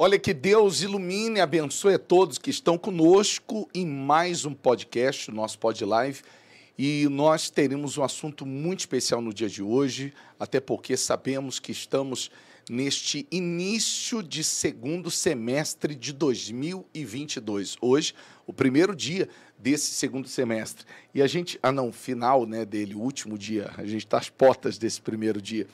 Olha que Deus ilumine abençoe a todos que estão conosco em mais um podcast, nosso Pod Live. E nós teremos um assunto muito especial no dia de hoje, até porque sabemos que estamos neste início de segundo semestre de 2022. Hoje, o primeiro dia desse segundo semestre. E a gente, ah não, final né, dele, o último dia, a gente está às portas desse primeiro dia.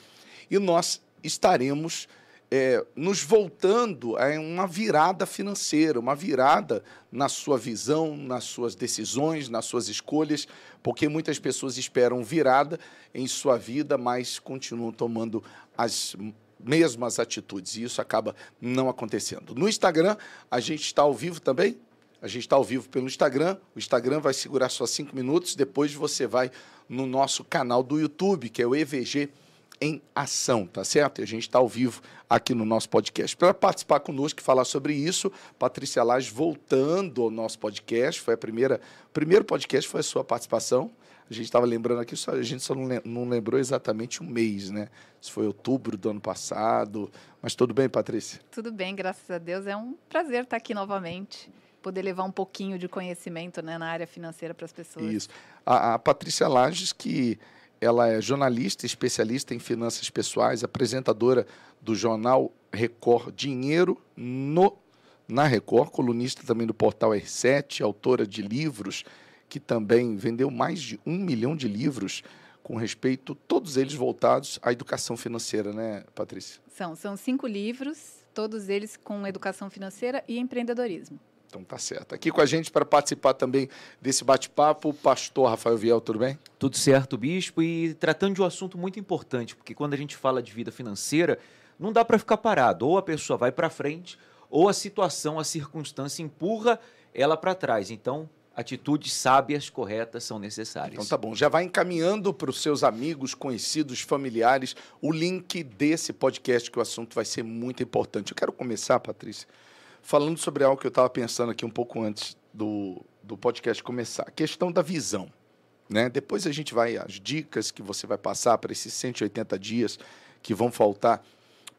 E nós estaremos é, nos voltando a uma virada financeira, uma virada na sua visão, nas suas decisões, nas suas escolhas, porque muitas pessoas esperam virada em sua vida, mas continuam tomando as mesmas atitudes, e isso acaba não acontecendo. No Instagram, a gente está ao vivo também. A gente está ao vivo pelo Instagram. O Instagram vai segurar só cinco minutos. Depois você vai no nosso canal do YouTube, que é o EVG em ação, tá certo? E a gente está ao vivo aqui no nosso podcast. Para participar conosco e falar sobre isso, Patrícia Lage voltando ao nosso podcast, foi a primeira, o primeiro podcast foi a sua participação. A gente estava lembrando aqui, só, a gente só não, lembrou exatamente o mês, né? Se foi outubro do ano passado. Mas tudo bem, Patrícia? Tudo bem, graças a Deus. É um prazer estar aqui novamente poder levar um pouquinho de conhecimento né, na área financeira para as pessoas. Isso. A, a Patrícia Lages, que ela é jornalista, especialista em finanças pessoais, apresentadora do jornal Record Dinheiro no na Record, colunista também do portal R7, autora de livros que também vendeu mais de um milhão de livros com respeito, todos eles voltados à educação financeira, né, Patrícia? São, são cinco livros, todos eles com educação financeira e empreendedorismo. Então tá certo. Aqui com a gente para participar também desse bate-papo, o pastor Rafael Viel, tudo bem? Tudo certo, bispo, e tratando de um assunto muito importante, porque quando a gente fala de vida financeira, não dá para ficar parado, ou a pessoa vai para frente, ou a situação, a circunstância empurra ela para trás. Então, atitudes sábias, corretas são necessárias. Então tá bom, já vai encaminhando para os seus amigos, conhecidos, familiares o link desse podcast que o assunto vai ser muito importante. Eu quero começar, Patrícia, falando sobre algo que eu estava pensando aqui um pouco antes do, do podcast começar, a questão da visão. Né? Depois a gente vai, as dicas que você vai passar para esses 180 dias que vão faltar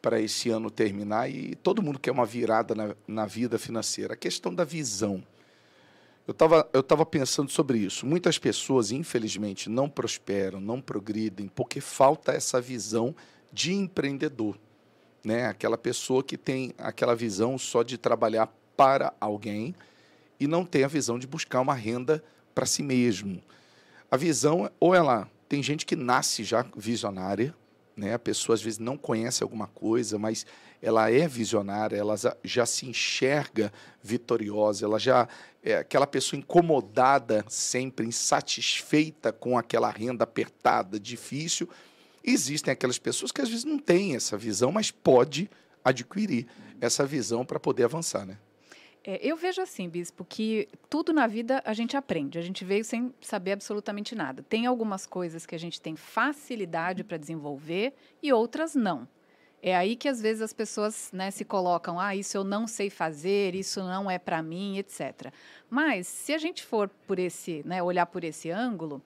para esse ano terminar e todo mundo quer uma virada na, na vida financeira. A questão da visão. Eu estava eu tava pensando sobre isso. Muitas pessoas, infelizmente, não prosperam, não progridem, porque falta essa visão de empreendedor né? Aquela pessoa que tem aquela visão só de trabalhar para alguém e não tem a visão de buscar uma renda para si mesmo. A visão, ou ela tem gente que nasce já visionária, né? A pessoa às vezes não conhece alguma coisa, mas ela é visionária, ela já se enxerga vitoriosa, ela já é aquela pessoa incomodada, sempre insatisfeita com aquela renda apertada, difícil, Existem aquelas pessoas que às vezes não têm essa visão, mas pode adquirir essa visão para poder avançar, né? É, eu vejo assim, Bispo, que tudo na vida a gente aprende. A gente veio sem saber absolutamente nada. Tem algumas coisas que a gente tem facilidade para desenvolver e outras não. É aí que às vezes as pessoas né, se colocam, ah, isso eu não sei fazer, isso não é para mim, etc. Mas se a gente for por esse, né, olhar por esse ângulo,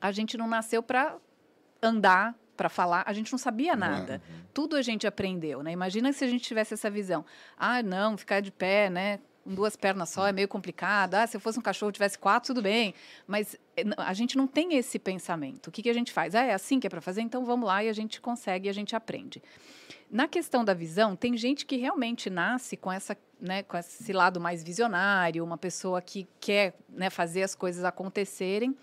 a gente não nasceu para andar para falar, a gente não sabia nada. Uhum. Tudo a gente aprendeu, né? Imagina se a gente tivesse essa visão. Ah, não, ficar de pé, né? Com duas pernas só é meio complicado. Ah, se eu fosse um cachorro tivesse quatro, tudo bem. Mas eh, a gente não tem esse pensamento. O que, que a gente faz? Ah, é assim que é para fazer? Então vamos lá e a gente consegue e a gente aprende. Na questão da visão, tem gente que realmente nasce com essa, né, com esse lado mais visionário, uma pessoa que quer né, fazer as coisas acontecerem.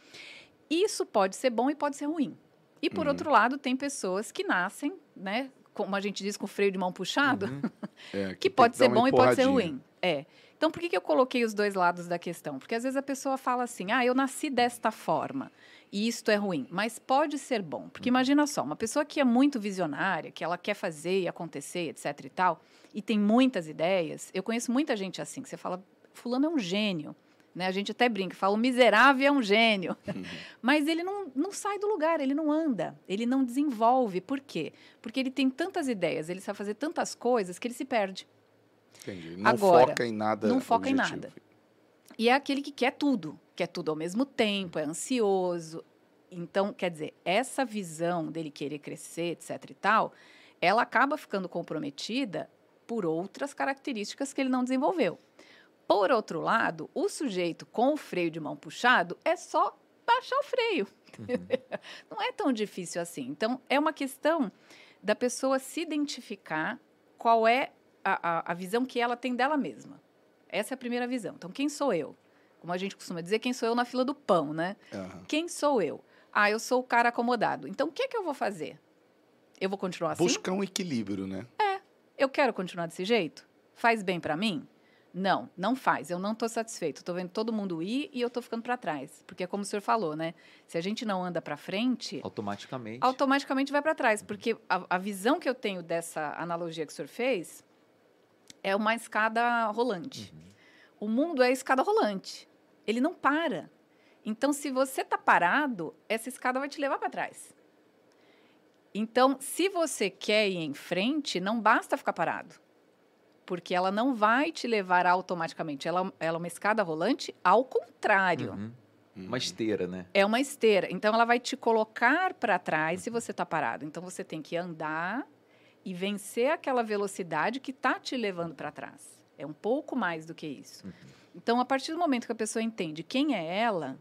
Isso pode ser bom e pode ser ruim. E, por uhum. outro lado, tem pessoas que nascem, né? Como a gente diz, com freio de mão puxado, uhum. é, que, que pode ser bom e pode ser ruim. É. Então, por que, que eu coloquei os dois lados da questão? Porque às vezes a pessoa fala assim: ah, eu nasci desta forma e isto é ruim, mas pode ser bom. Porque uhum. imagina só, uma pessoa que é muito visionária, que ela quer fazer e acontecer, etc e tal, e tem muitas ideias. Eu conheço muita gente assim, que você fala, fulano é um gênio. Né? A gente até brinca, fala, o miserável é um gênio. Uhum. Mas ele não, não sai do lugar, ele não anda, ele não desenvolve. Por quê? Porque ele tem tantas ideias, ele sabe fazer tantas coisas que ele se perde. Entendi. Não Agora, foca em nada. Não foca objetivo. em nada. E é aquele que quer tudo, quer tudo ao mesmo tempo, é ansioso. Então, quer dizer, essa visão dele querer crescer, etc e tal, ela acaba ficando comprometida por outras características que ele não desenvolveu. Por outro lado, o sujeito com o freio de mão puxado é só baixar o freio. Uhum. Não é tão difícil assim. Então, é uma questão da pessoa se identificar qual é a, a, a visão que ela tem dela mesma. Essa é a primeira visão. Então, quem sou eu? Como a gente costuma dizer, quem sou eu na fila do pão, né? Uhum. Quem sou eu? Ah, eu sou o cara acomodado. Então, o que, é que eu vou fazer? Eu vou continuar assim? Buscar um equilíbrio, né? É. Eu quero continuar desse jeito? Faz bem para mim? Não, não faz. Eu não estou satisfeito. Estou vendo todo mundo ir e eu estou ficando para trás. Porque é como o senhor falou, né? Se a gente não anda para frente. Automaticamente. Automaticamente vai para trás. Porque a, a, visão que eu tenho dessa analogia que o senhor fez é uma escada rolante. Uhum. O mundo é escada rolante. Ele não para. Então, se você está parado, essa escada vai te levar para trás. Então, se você quer ir em frente, não basta ficar parado porque ela não vai te levar automaticamente. Ela, ela é uma escada rolante, ao contrário. Uhum. Uma esteira, né? É uma esteira. Então, ela vai te colocar para trás uhum. se você está parado. Então, você tem que andar e vencer aquela velocidade que está te levando para trás. É um pouco mais do que isso. Uhum. Então, a partir do momento que a pessoa entende quem é ela,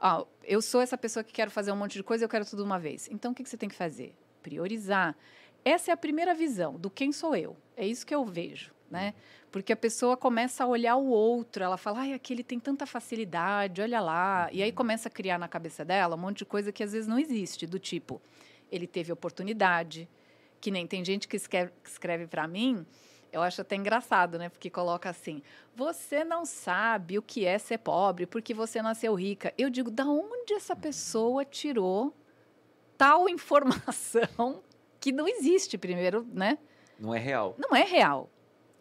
ah, eu sou essa pessoa que quero fazer um monte de coisa, eu quero tudo de uma vez. Então, o que, que você tem que fazer? Priorizar. Essa é a primeira visão do quem sou eu. É isso que eu vejo, né? Porque a pessoa começa a olhar o outro, ela fala, ai, aquele tem tanta facilidade, olha lá. E aí começa a criar na cabeça dela um monte de coisa que às vezes não existe, do tipo, ele teve oportunidade, que nem tem gente que escreve, escreve para mim, eu acho até engraçado, né? Porque coloca assim: você não sabe o que é ser pobre porque você nasceu rica. Eu digo, da onde essa pessoa tirou tal informação que não existe, primeiro, né? Não é real. Não é real.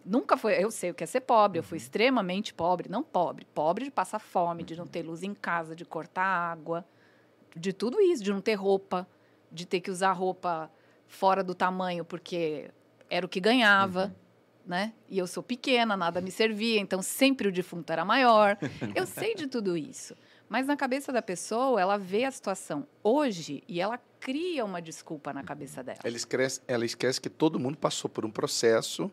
Nunca foi. Eu sei o que é ser pobre. Eu fui uhum. extremamente pobre. Não pobre. Pobre de passar fome, de não ter luz em casa, de cortar água, de tudo isso, de não ter roupa, de ter que usar roupa fora do tamanho porque era o que ganhava. Uhum. Né? E eu sou pequena, nada me servia, então sempre o defunto era maior. Eu sei de tudo isso. Mas na cabeça da pessoa, ela vê a situação hoje e ela cria uma desculpa na cabeça dela. Ela esquece, ela esquece que todo mundo passou por um processo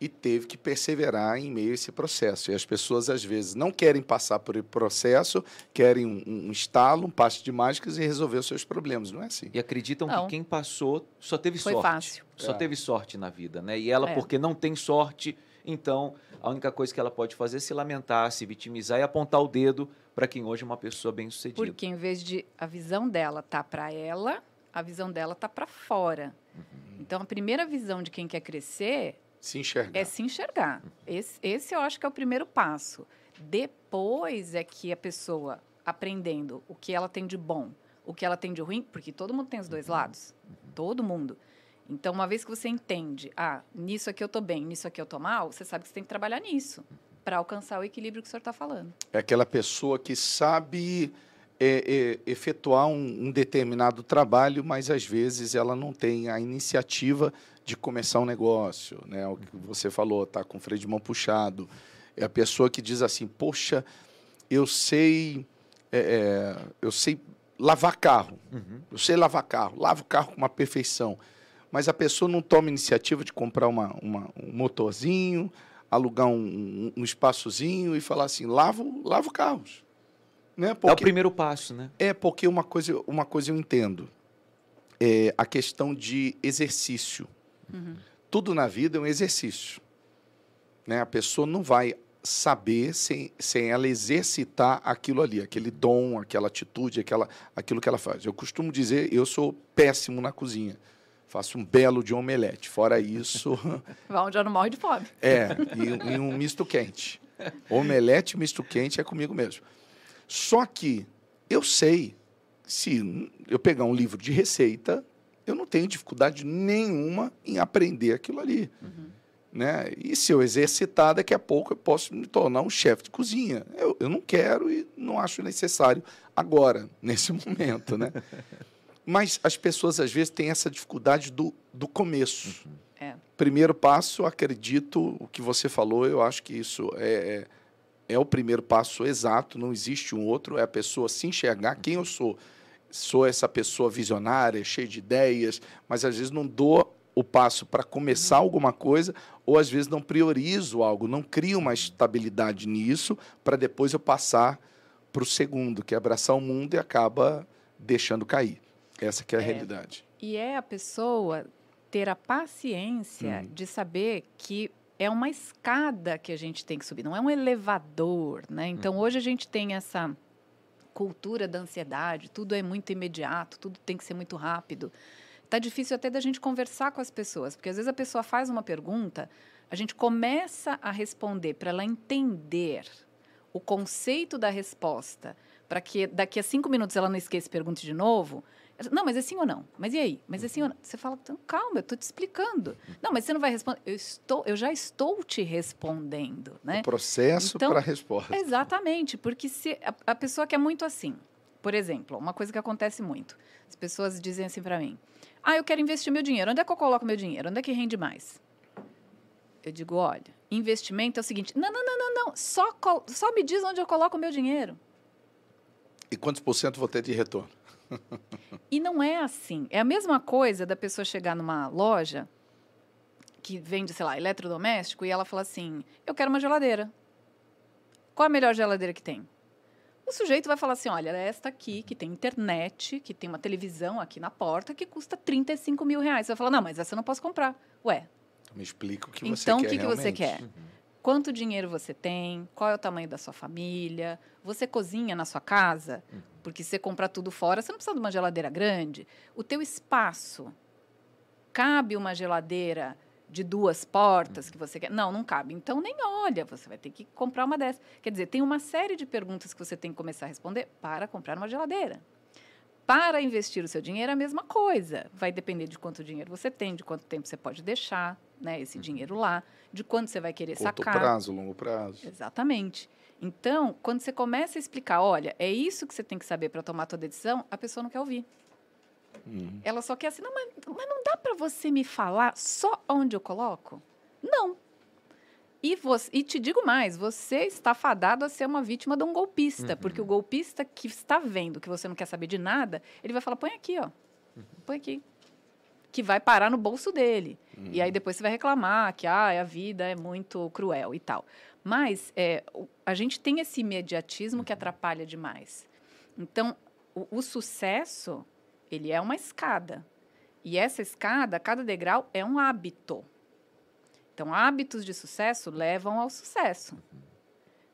e teve que perseverar em meio a esse processo. E as pessoas, às vezes, não querem passar por esse processo, querem um, um estalo, um passe de mágicas e resolver os seus problemas. Não é assim. E acreditam não. que quem passou só teve Foi sorte. Fácil. Só é. teve sorte na vida. Né? E ela, é. porque não tem sorte, então a única coisa que ela pode fazer é se lamentar, se vitimizar e apontar o dedo para quem hoje é uma pessoa bem-sucedida. Porque em vez de a visão dela tá para ela, a visão dela tá para fora. Uhum. Então a primeira visão de quem quer crescer se enxergar. é se enxergar. Esse, esse eu acho que é o primeiro passo. Depois é que a pessoa aprendendo o que ela tem de bom, o que ela tem de ruim, porque todo mundo tem os dois lados. Todo mundo. Então, uma vez que você entende, ah, nisso aqui eu estou bem, nisso aqui eu estou mal, você sabe que você tem que trabalhar nisso para alcançar o equilíbrio que o senhor está falando. É aquela pessoa que sabe é, é, efetuar um, um, determinado trabalho, mas às vezes ela não tem a iniciativa de começar um negócio, né? O que você falou, tá com o freio de mão puxado. É a pessoa que diz assim, poxa, eu sei, é, é eu sei lavar carro, uhum. eu sei lavar carro, lavo o carro com uma perfeição, mas a pessoa não toma iniciativa de comprar uma, uma um motorzinho, alugar um, um, espaçozinho e falar assim, lavo, lavo carros. Né? Porque, é o primeiro passo, né? É, porque uma coisa, uma coisa eu entendo. É a questão de exercício. Uhum. Tudo na vida é um exercício. Né? A pessoa não vai saber sem, sem ela exercitar aquilo ali, aquele dom, aquela atitude, aquela, aquilo que ela faz. Eu costumo dizer, eu sou péssimo na cozinha. Faço um belo de omelete. Fora isso. Vai onde eu não morre de fome. É, e, e um misto quente. Omelete misto quente é comigo mesmo. Só que eu sei, se eu pegar um livro de receita, eu não tenho dificuldade nenhuma em aprender aquilo ali. Uhum. Né? E se eu exercitar, daqui a pouco eu posso me tornar um chefe de cozinha. Eu, eu não quero e não acho necessário agora, nesse momento. Né? Mas as pessoas, às vezes, têm essa dificuldade do, do começo. Uhum. É. Primeiro passo, acredito, o que você falou, eu acho que isso é, é, é o primeiro passo exato, não existe um outro, é a pessoa se enxergar quem eu sou. Sou essa pessoa visionária, cheia de ideias, mas às vezes não dou o passo para começar alguma coisa, ou às vezes não priorizo algo, não crio uma estabilidade nisso para depois eu passar para o segundo, que é abraçar o mundo e acaba deixando cair. Essa que é a É. realidade. E é a pessoa ter a paciência Hum. de saber que é uma escada que a gente tem que subir, não é um elevador, né? Então hoje a gente tem essa cultura da ansiedade, tudo é muito imediato, tudo tem que ser muito rápido. Tá difícil até da gente conversar com as pessoas, porque às vezes a pessoa faz uma pergunta, a gente começa a responder para ela entender o conceito da resposta, para que daqui a cinco minutos ela não esqueça e pergunte de novo. Não, mas é sim ou não? Mas e aí? Mas é sim ou não? Você fala, então, calma, eu estou te explicando. Não, mas você não vai responder. Eu, estou, eu já estou te respondendo, né? O processo Então, para a resposta. Exatamente, porque se a, a pessoa quer muito assim. Por exemplo, uma coisa que acontece muito. As pessoas dizem assim para mim: "Ah, eu quero investir meu dinheiro. Onde é que eu coloco meu dinheiro? Onde é que rende mais?" Eu digo: "Olha, investimento é o seguinte: Não, não, não, não, não. Só só me diz onde eu coloco o meu dinheiro." E quantos por cento vou ter de retorno? E não é assim. É a mesma coisa da pessoa chegar numa loja que vende, sei lá, eletrodoméstico e ela fala assim: "Eu quero uma geladeira." Qual a melhor geladeira que tem? O sujeito vai falar assim: "Olha, é esta aqui que tem internet, que tem uma televisão aqui na porta que custa 35 mil reais." Você vai falar: "Não, mas essa eu não posso comprar." Ué, Me explica o que você então quer o que, que você quer? Quanto dinheiro você tem? Qual é o tamanho da sua família? Você cozinha na sua casa? Porque se você comprar tudo fora, você não precisa de uma geladeira grande. O teu espaço cabe uma geladeira de duas portas que você quer? Não, não cabe. Então nem olha, você vai ter que comprar uma dessas. Quer dizer, tem uma série de perguntas que você tem que começar a responder para comprar uma geladeira. Para investir o seu dinheiro, é a mesma coisa. Vai depender de quanto dinheiro você tem, de quanto tempo você pode deixar né, esse dinheiro lá, de quando você vai querer Curto sacar. prazo, longo prazo. Exatamente. Então, quando você começa a explicar, olha, é isso que você tem que saber para tomar a tua decisão, a pessoa não quer ouvir. Uhum. Ela só quer assim, não, mas, mas não dá para você me falar só onde eu coloco? Não. E, você, e te digo mais, você está fadado a ser uma vítima de um golpista, porque o golpista que está vendo que você não quer saber de nada, ele vai falar, põe aqui, ó, põe aqui. Que vai parar no bolso dele. E aí depois você vai reclamar que ah, a vida é muito cruel e tal. Mas é, a gente tem esse imediatismo que atrapalha demais. Então, o, o sucesso, ele é uma escada. E essa escada, cada degrau é um hábito. Então, hábitos de sucesso levam ao sucesso.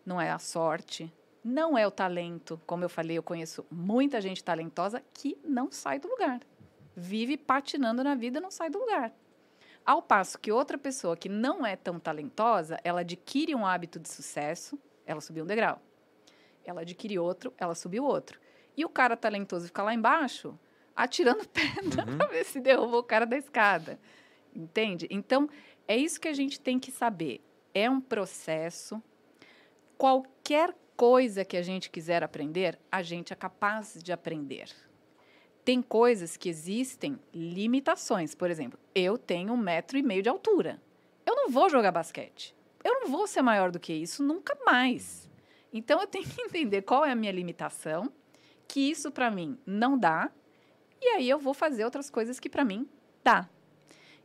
Não é a sorte, não é o talento. Como eu falei, eu conheço muita gente talentosa que não sai do lugar. Vive patinando na vida, não sai do lugar. Ao passo que outra pessoa que não é tão talentosa, ela adquire um hábito de sucesso, ela subiu um degrau. Ela adquire outro, ela subiu outro. E o cara talentoso fica lá embaixo, atirando pedra para ver se derruba o cara da escada. Entende? Então, é isso que a gente tem que saber. É um processo. Qualquer coisa que a gente quiser aprender, a gente é capaz de aprender. Tem coisas que existem limitações. Por exemplo, eu tenho um metro e meio de altura. Eu não vou jogar basquete. Eu não vou ser maior do que isso nunca mais. Então eu tenho que entender qual é a minha limitação, que isso para mim não dá, e aí eu vou fazer outras coisas que para mim dá.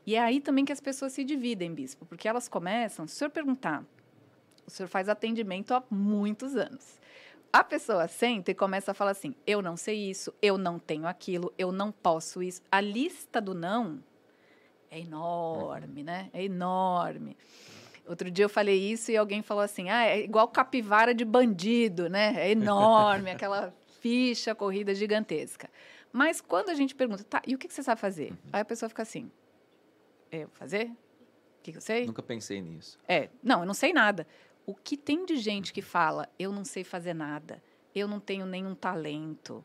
E é aí também que as pessoas se dividem, bispo, porque elas começam, se o senhor perguntar, o senhor faz atendimento há muitos anos. A pessoa senta e começa a falar assim: eu não sei isso, eu não tenho aquilo, eu não posso isso. A lista do não é enorme, né? É enorme. Outro dia eu falei isso e alguém falou assim: ah, é igual capivara de bandido, né? É enorme, aquela ficha corrida gigantesca. Mas quando a gente pergunta, tá, e o que que você sabe fazer? Aí a pessoa fica assim: eu fazer? O que, que eu sei? Nunca pensei nisso. É, não, eu não sei nada. O que tem de gente que fala, eu não sei fazer nada, eu não tenho nenhum talento.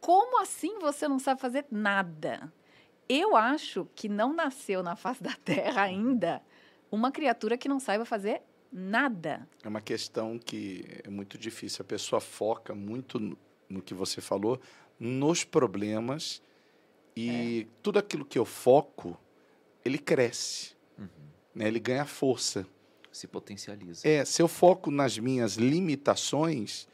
Como assim você não sabe fazer nada? Eu acho que não nasceu na face da Terra ainda uma criatura que não saiba fazer nada. É uma questão que é muito difícil. A pessoa foca muito no, que você falou, nos problemas, e tudo aquilo que eu foco, ele cresce, né? ele ganha força. Se potencializa. É, se eu foco nas minhas limitações,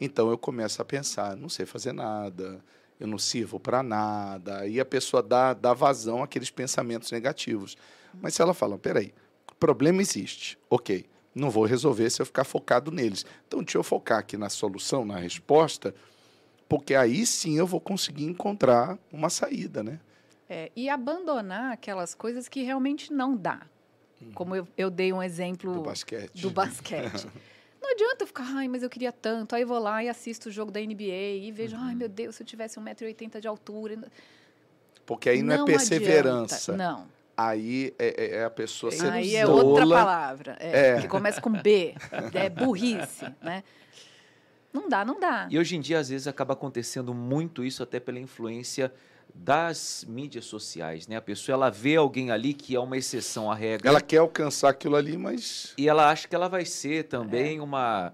então eu começo a pensar, não sei fazer nada, eu não sirvo para nada. Aí a pessoa dá, dá vazão àqueles pensamentos negativos. Mas se ela fala, peraí, problema existe, ok, não vou resolver se eu ficar focado neles. Então, deixa eu focar aqui na solução, na resposta, porque aí sim eu vou conseguir encontrar uma saída, né? É, e abandonar aquelas coisas que realmente não dá. Como eu, eu dei um exemplo Do basquete. do basquete. Não adianta eu ficar, ai, mas eu queria tanto. Aí vou lá e assisto o jogo da NBA e vejo, ai, meu Deus, se eu tivesse 1,80m de altura. Porque aí não, é Não perseverança. adianta. Não. Aí é, é- é a pessoa sendo Aí é outra palavra. É, É. Que começa com B. É burrice, né? Não dá, não dá. E hoje em dia, às vezes, acaba acontecendo muito isso até pela influência das mídias sociais, né? A pessoa, ela vê alguém ali que é uma exceção à regra Ela quer alcançar aquilo ali, mas e ela acha que ela vai ser também uma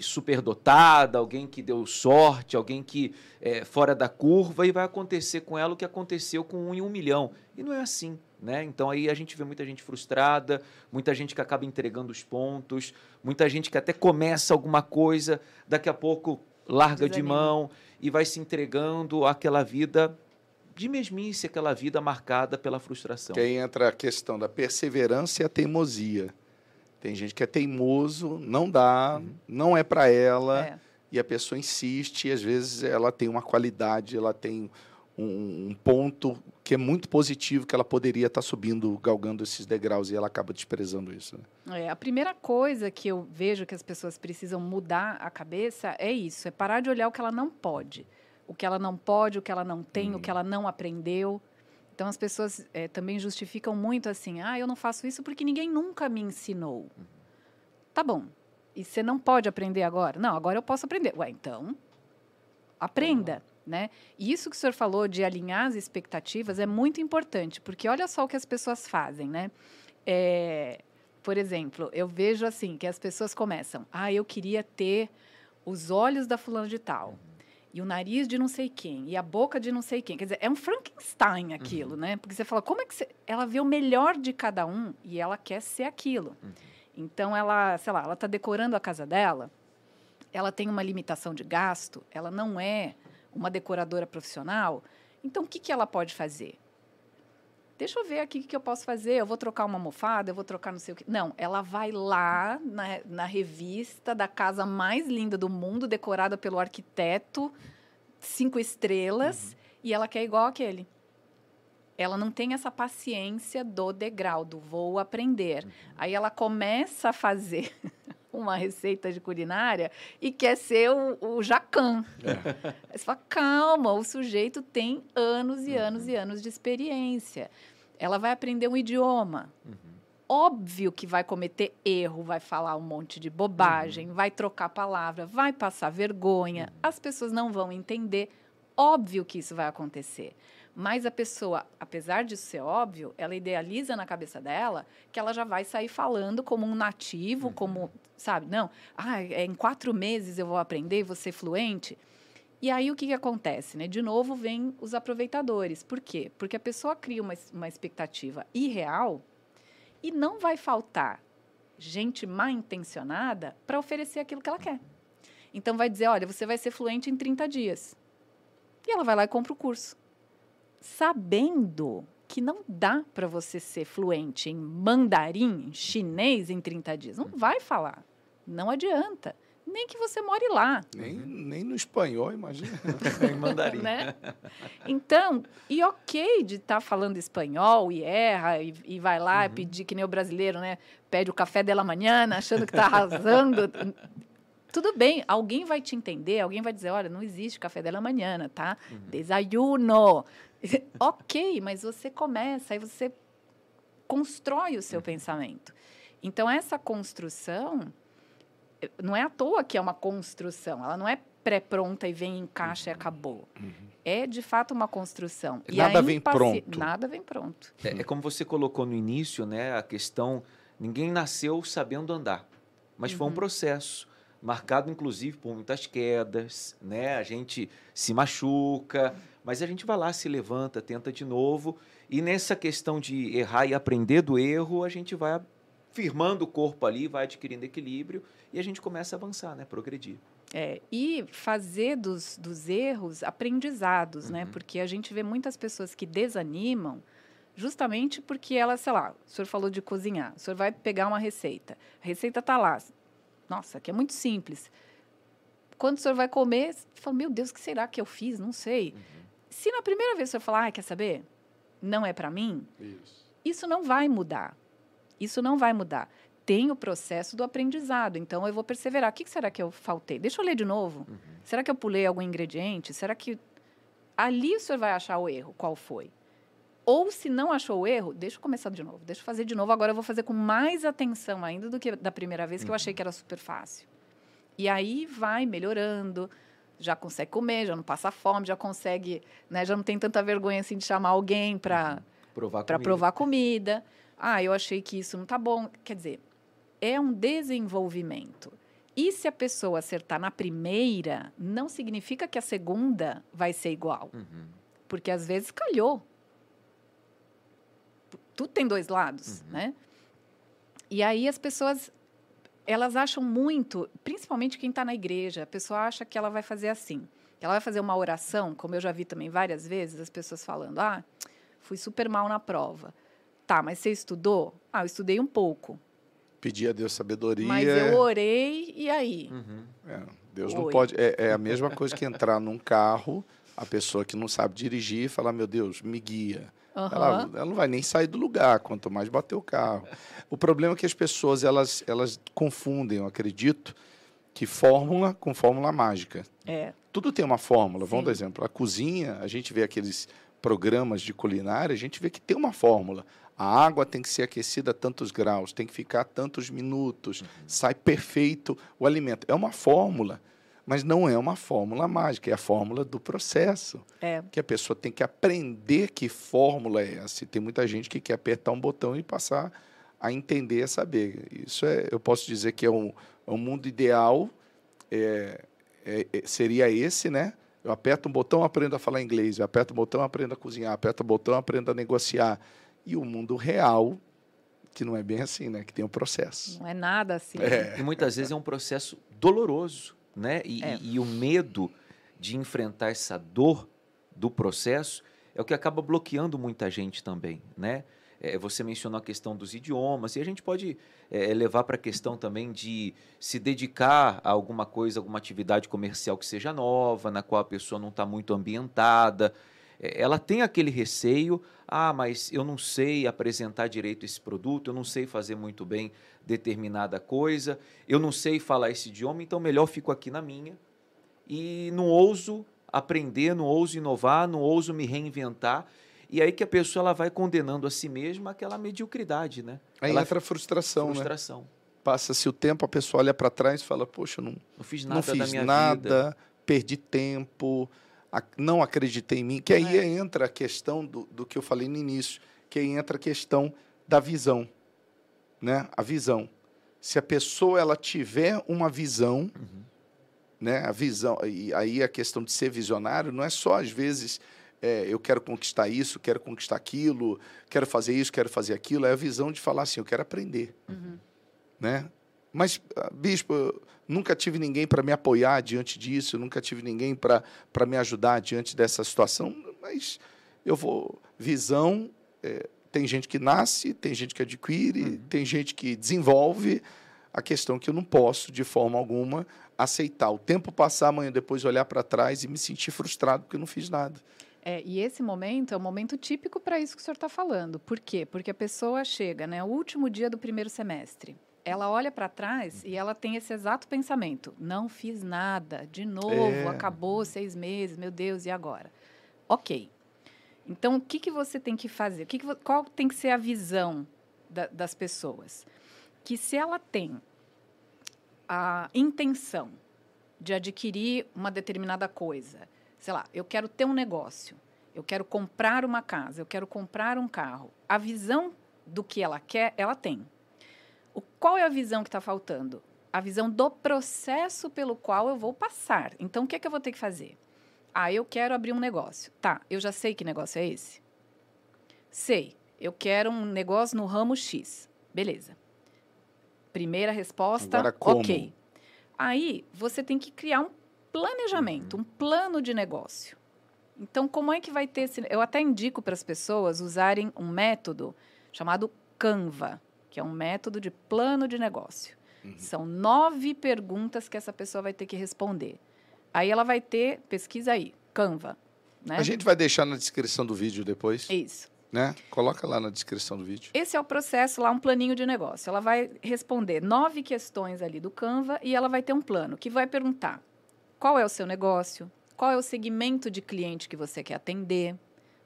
superdotada, alguém que deu sorte, alguém que é fora da curva e vai acontecer com ela o que aconteceu com um em um milhão. E não é assim, né? Então aí a gente vê muita gente frustrada, muita gente que acaba entregando os pontos, muita gente que até começa alguma coisa, daqui a pouco larga de Desanima. mão e vai se entregando àquela vida de mesmice, aquela vida marcada pela frustração. que aí entra a questão da perseverança e a teimosia. Tem gente que é teimoso, não dá, não é para ela, É. e a pessoa insiste, e às vezes ela tem uma qualidade, ela tem um, um ponto que é muito positivo, que ela poderia estar subindo, galgando esses degraus, e ela acaba desprezando isso. né? É, a primeira coisa que eu vejo que as pessoas precisam mudar a cabeça é isso: é parar de olhar o que ela não pode. O que ela não pode, o que ela não tem, o que ela não aprendeu. Então as pessoas eh, também justificam muito assim: ah, eu não faço isso porque ninguém nunca me ensinou. Tá bom. E você não pode aprender agora? Não, agora eu posso aprender. Ué, então aprenda, né? E isso que o senhor falou de alinhar as expectativas é muito importante, porque olha só o que as pessoas fazem, né? É, por exemplo, eu vejo assim que as pessoas começam: ah, eu queria ter os olhos da fulana de tal. E o nariz de não sei quem, e a boca de não sei quem. Quer dizer, é um Frankenstein aquilo, né? Porque você fala, como é que você... Ela vê o melhor de cada um e ela quer ser aquilo. Então, ela, sei lá, ela está decorando a casa dela, ela tem uma limitação de gasto, ela não é uma decoradora profissional. Então, o que, que ela pode fazer? Deixa eu ver aqui o que eu posso fazer. Eu vou trocar uma almofada, eu vou trocar não sei o quê. Não, ela vai lá na, na revista da casa mais linda do mundo, decorada pelo arquiteto, cinco estrelas, e ela quer igual aquele. Ela não tem essa paciência do degrau, do vou aprender. Aí ela começa a fazer uma receita de culinária e quer ser o, o jacan. Aí você fala, calma, o sujeito tem anos e anos e anos de experiência. Ela vai aprender um idioma. Óbvio que vai cometer erro, vai falar um monte de bobagem, vai trocar palavra, vai passar vergonha, as pessoas não vão entender. Óbvio que isso vai acontecer. Mas a pessoa, apesar disso ser óbvio, ela idealiza na cabeça dela que ela já vai sair falando como um nativo, como, sabe? Não, ah, em quatro meses eu vou aprender e vou ser fluente. E aí o que, que acontece? Né? De novo vem os aproveitadores. Por quê? Porque a pessoa cria uma, uma expectativa irreal e não vai faltar gente mal intencionada para oferecer aquilo que ela quer. Então vai dizer, olha, você vai ser fluente em 30 dias. E ela vai lá e compra o curso. Sabendo que não dá para você ser fluente em mandarim, em chinês em 30 dias. Não vai falar. Não adianta. Nem que você more lá. Nem, nem no espanhol, imagina. em mandarim. né? Então, e ok de estar falando espanhol e erra e, e vai lá e pedir que nem o brasileiro, né? Pede o café dela manhã, achando que está arrasando. Tudo bem, alguém vai te entender, alguém vai dizer, olha, não existe café dela manhã, tá? Desayuno. ok, mas você começa, aí você constrói o seu pensamento. Então, essa construção, não é à toa que é uma construção, ela não é pré-pronta e vem, encaixa e acabou. É, de fato, uma construção. E Nada vem impaci- pronto. Nada vem pronto. É, é como você colocou no início, né? A questão, ninguém nasceu sabendo andar, mas foi um processo marcado, inclusive, por muitas quedas, né? A gente se machuca, mas a gente vai lá, se levanta, tenta de novo. E nessa questão de errar e aprender do erro, a gente vai firmando o corpo ali, vai adquirindo equilíbrio e a gente começa a avançar, né? Progredir. É, e fazer dos, dos erros aprendizados, né? Uhum. Porque a gente vê muitas pessoas que desanimam justamente porque ela, sei lá, o senhor falou de cozinhar, o senhor vai pegar uma receita, a receita está lá, nossa, que é muito simples. Quando o senhor vai comer, você fala, meu Deus, o que será que eu fiz? Não sei. Se na primeira vez o senhor falar, ah, quer saber? Não é para mim, Isso. isso não vai mudar. Isso não vai mudar. Tem o processo do aprendizado. Então, eu vou perseverar. O que será que eu faltei? Deixa eu ler de novo. Será que eu pulei algum ingrediente? Será que. Ali o senhor vai achar o erro. Qual foi? Ou se não achou o erro, deixa eu começar de novo. Deixa eu fazer de novo. Agora eu vou fazer com mais atenção ainda do que da primeira vez, que eu achei que era super fácil. E aí vai melhorando. Já consegue comer, já não passa fome, já consegue, né, já não tem tanta vergonha assim de chamar alguém para Provar para comida. provar comida. Ah, eu achei que isso não tá bom. Quer dizer, é um desenvolvimento. E se a pessoa acertar na primeira, não significa que a segunda vai ser igual. Uhum. Porque às vezes calhou. Tudo tem dois lados, né? E aí as pessoas elas acham muito, principalmente quem está na igreja, a pessoa acha que ela vai fazer assim. que Ela vai fazer uma oração, como eu já vi também várias vezes, as pessoas falando: ah, fui super mal na prova. Tá, mas você estudou? Ah, eu estudei um pouco. Pedir a Deus sabedoria. Mas eu orei, e aí? Uhum. É, Deus não Oi. pode. É, é a mesma coisa que entrar num carro, a pessoa que não sabe dirigir e falar: Meu Deus, me guia. Aham. Ela, ela não vai nem sair do lugar, quanto mais bater o carro. O problema é que as pessoas elas, elas confundem, eu acredito, que fórmula com fórmula mágica. É. Tudo tem uma fórmula. Vamos Sim. dar exemplo. A cozinha, a gente vê aqueles programas de culinária, a gente vê que tem uma fórmula. A água tem que ser aquecida a tantos graus, tem que ficar tantos minutos, sai perfeito o alimento. É uma fórmula, mas não é uma fórmula mágica, é a fórmula do processo. É. Que a pessoa tem que aprender que fórmula é essa. E tem muita gente que quer apertar um botão e passar a entender, a saber. Isso é, eu posso dizer que é um, é um mundo ideal, é, é- é- seria esse, né? Eu aperto um botão, aprendo a falar inglês. Eu aperto um botão, aprendo a cozinhar. Aperto um botão, aprendo a negociar. E o mundo real, que não é bem assim, né? Que tem um processo. Não é nada assim. É. E muitas vezes é um processo doloroso, né? E, É. e- e o medo de enfrentar essa dor do processo é o que acaba bloqueando muita gente também, né? É, você mencionou a questão dos idiomas e a gente pode é, levar para a questão também de se dedicar a alguma coisa, alguma atividade comercial que seja nova, na qual a pessoa não está muito ambientada. É, ela tem aquele receio, ah, mas eu não sei apresentar direito esse produto, eu não sei fazer muito bem determinada coisa, eu não sei falar esse idioma, então melhor fico aqui na minha e não ouso aprender, não ouso inovar, não ouso me reinventar. E aí que a pessoa ela vai condenando a si mesma aquela mediocridade, né? Aí Ela- entra a frustração, né? frustração. Passa-se o tempo, a pessoa olha para trás e fala, poxa, eu não, Não fiz nada não fiz nada, perdi tempo, não acreditei em mim. Que aí É. entra a questão do, do que eu falei no início, que aí entra a questão da visão, né? A visão. Se a pessoa ela tiver uma visão, Uhum. né? A visão e aí a questão de ser visionário não é só às vezes é, eu quero conquistar isso, quero conquistar aquilo, quero fazer isso, quero fazer aquilo. É a visão de falar assim, eu quero aprender né? Mas, ah, bispo, eu nunca tive ninguém para me apoiar diante disso, nunca tive ninguém para me ajudar diante dessa situação, mas eu vou. Visão, eh, tem gente que nasce, tem gente que adquire, tem gente que desenvolve. A questão é que eu não posso, de forma alguma, aceitar o tempo passar, amanhã depois olhar para trás e me sentir frustrado porque eu não fiz nada. É, e esse momento é o momento típico para isso que o senhor está falando. Por quê? Porque a pessoa chega, né, o último dia do primeiro semestre. Ela olha para trás e ela tem esse exato pensamento: não fiz nada, de novo, É. acabou seis meses, meu Deus, e agora? Ok. Então, o que, que você tem que fazer? O que que qual tem que ser a visão da- das pessoas? Que se ela tem a intenção de adquirir uma determinada coisa, sei lá, eu quero ter um negócio, eu quero comprar uma casa, eu quero comprar um carro. A visão do que ela quer, ela tem. O, qual é a visão que está faltando? A visão do processo pelo qual eu vou passar. Então, o que é que eu vou ter que fazer? Ah, eu quero abrir um negócio. Tá, eu já sei que negócio é esse? Sei. Eu quero um negócio no ramo X. Beleza. Primeira resposta, Agora, como? ok. Aí você tem que criar um planejamento, um plano de negócio. Então, como é que vai ter esse. Eu até indico para as pessoas usarem um método chamado Canva, que é um método de plano de negócio. São nove perguntas que essa pessoa vai ter que responder. Aí ela vai ter, pesquisa aí, Canva. Né? A gente vai deixar na descrição do vídeo depois, Isso. né? Coloca lá na descrição do vídeo. Esse é o processo lá, um planinho de negócio. Ela vai responder nove questões ali do Canva e ela vai ter um plano que vai perguntar qual é o seu negócio, qual é o segmento de cliente que você quer atender.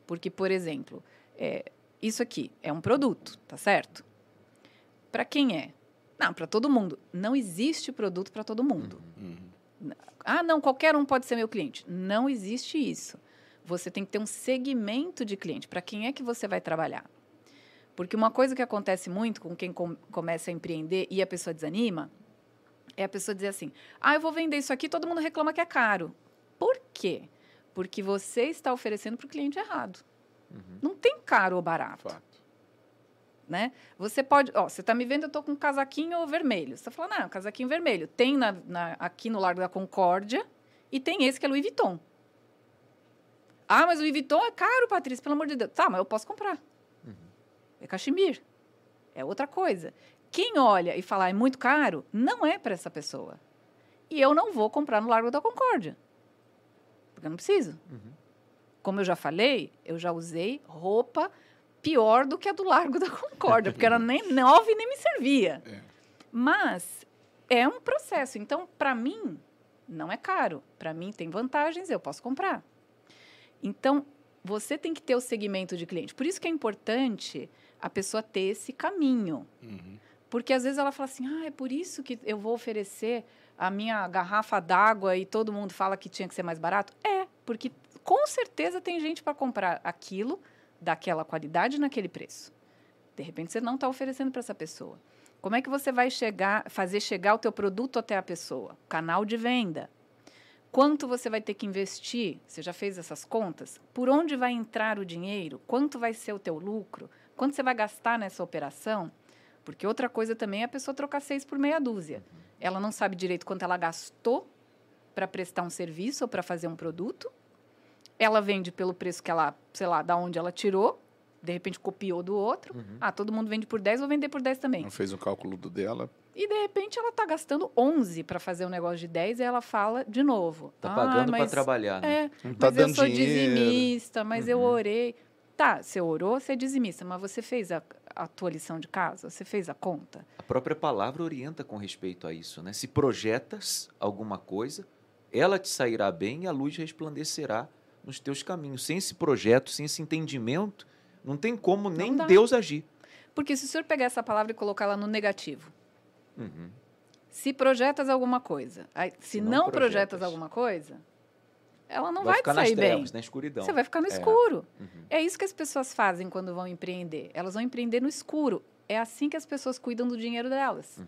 Porque, por exemplo, é, isso aqui é um produto, tá certo? Para quem é? Não, para todo mundo. Não existe produto para todo mundo. Ah, não, qualquer um pode ser meu cliente. Não existe isso. Você tem que ter um segmento de cliente. Para quem é que você vai trabalhar? Porque uma coisa que acontece muito com quem com- começa a empreender e a pessoa desanima é a pessoa dizer assim: ah, eu vou vender isso aqui, todo mundo reclama que é caro. Por quê? Porque você está oferecendo para o cliente errado. Não tem caro ou barato Fato. Né? Você pode, ó, você está me vendo, eu estou com um casaquinho vermelho. Você está falando, não, casaquinho vermelho. Tem na, na- aqui no Largo da Concórdia e tem esse que é Louis Vuitton. Ah, mas o Louis Vuitton é caro, Patrícia, pelo amor de Deus. Tá, mas eu posso comprar. É cachemir. É outra coisa. Quem olha e fala, é muito caro, não é para essa pessoa. E eu não vou comprar no Largo da Concórdia. Porque eu não preciso. Como eu já falei, eu já usei roupa pior do que a do Largo da Concórdia, porque era nem nova e nem me servia. É. Mas é um processo. Então, para mim, não é caro. Para mim, tem vantagens, eu posso comprar. Então, você tem que ter o segmento de cliente. Por isso que é importante a pessoa ter esse caminho. Uhum. Porque às vezes ela fala assim: ah, é por isso que eu vou oferecer a minha garrafa d'água e todo mundo fala que tinha que ser mais barato. É, porque com certeza tem gente para comprar aquilo daquela qualidade naquele preço. De repente você não está oferecendo para essa pessoa. Como é que você vai chegar, fazer chegar o teu produto até a pessoa? Canal de venda. Quanto você vai ter que investir? Você já fez essas contas? Por onde vai entrar o dinheiro? Quanto vai ser o teu lucro? Quanto você vai gastar nessa operação? Porque outra coisa também é a pessoa trocar seis por meia dúzia. Ela não sabe direito quanto ela gastou para prestar um serviço ou para fazer um produto. Ela vende pelo preço que ela, sei lá, da onde ela tirou, de repente copiou do outro. Ah, todo mundo vende por 10, vou vender por 10 também. Não fez o cálculo do dela. E de repente ela está gastando 11 para fazer um negócio de 10 e ela fala de novo. Tá "Ah, pagando para trabalhar, né? É, Não tá mas eu dando sou dinheiro. dizimista, mas Uhum. eu orei. Tá, você orou, você é dizimista, mas você fez a, a tua lição de casa? Você fez a conta? A própria palavra orienta com respeito a isso, né? Se projetas alguma coisa, ela te sairá bem e a luz resplandecerá nos teus caminhos. Sem esse projeto, sem esse entendimento, não tem como nem dá. Deus agir. Porque se o senhor pegar essa palavra e colocar ela no negativo, Uhum. se projetas alguma coisa, se, não, não projetas. projetas. alguma coisa, ela não vai vai, ficar te nas sair bem. trevas, na escuridão. Você vai ficar no É. escuro. Uhum. É isso que as pessoas fazem quando vão empreender. Elas vão empreender no escuro. É assim que as pessoas cuidam do dinheiro delas. Uhum.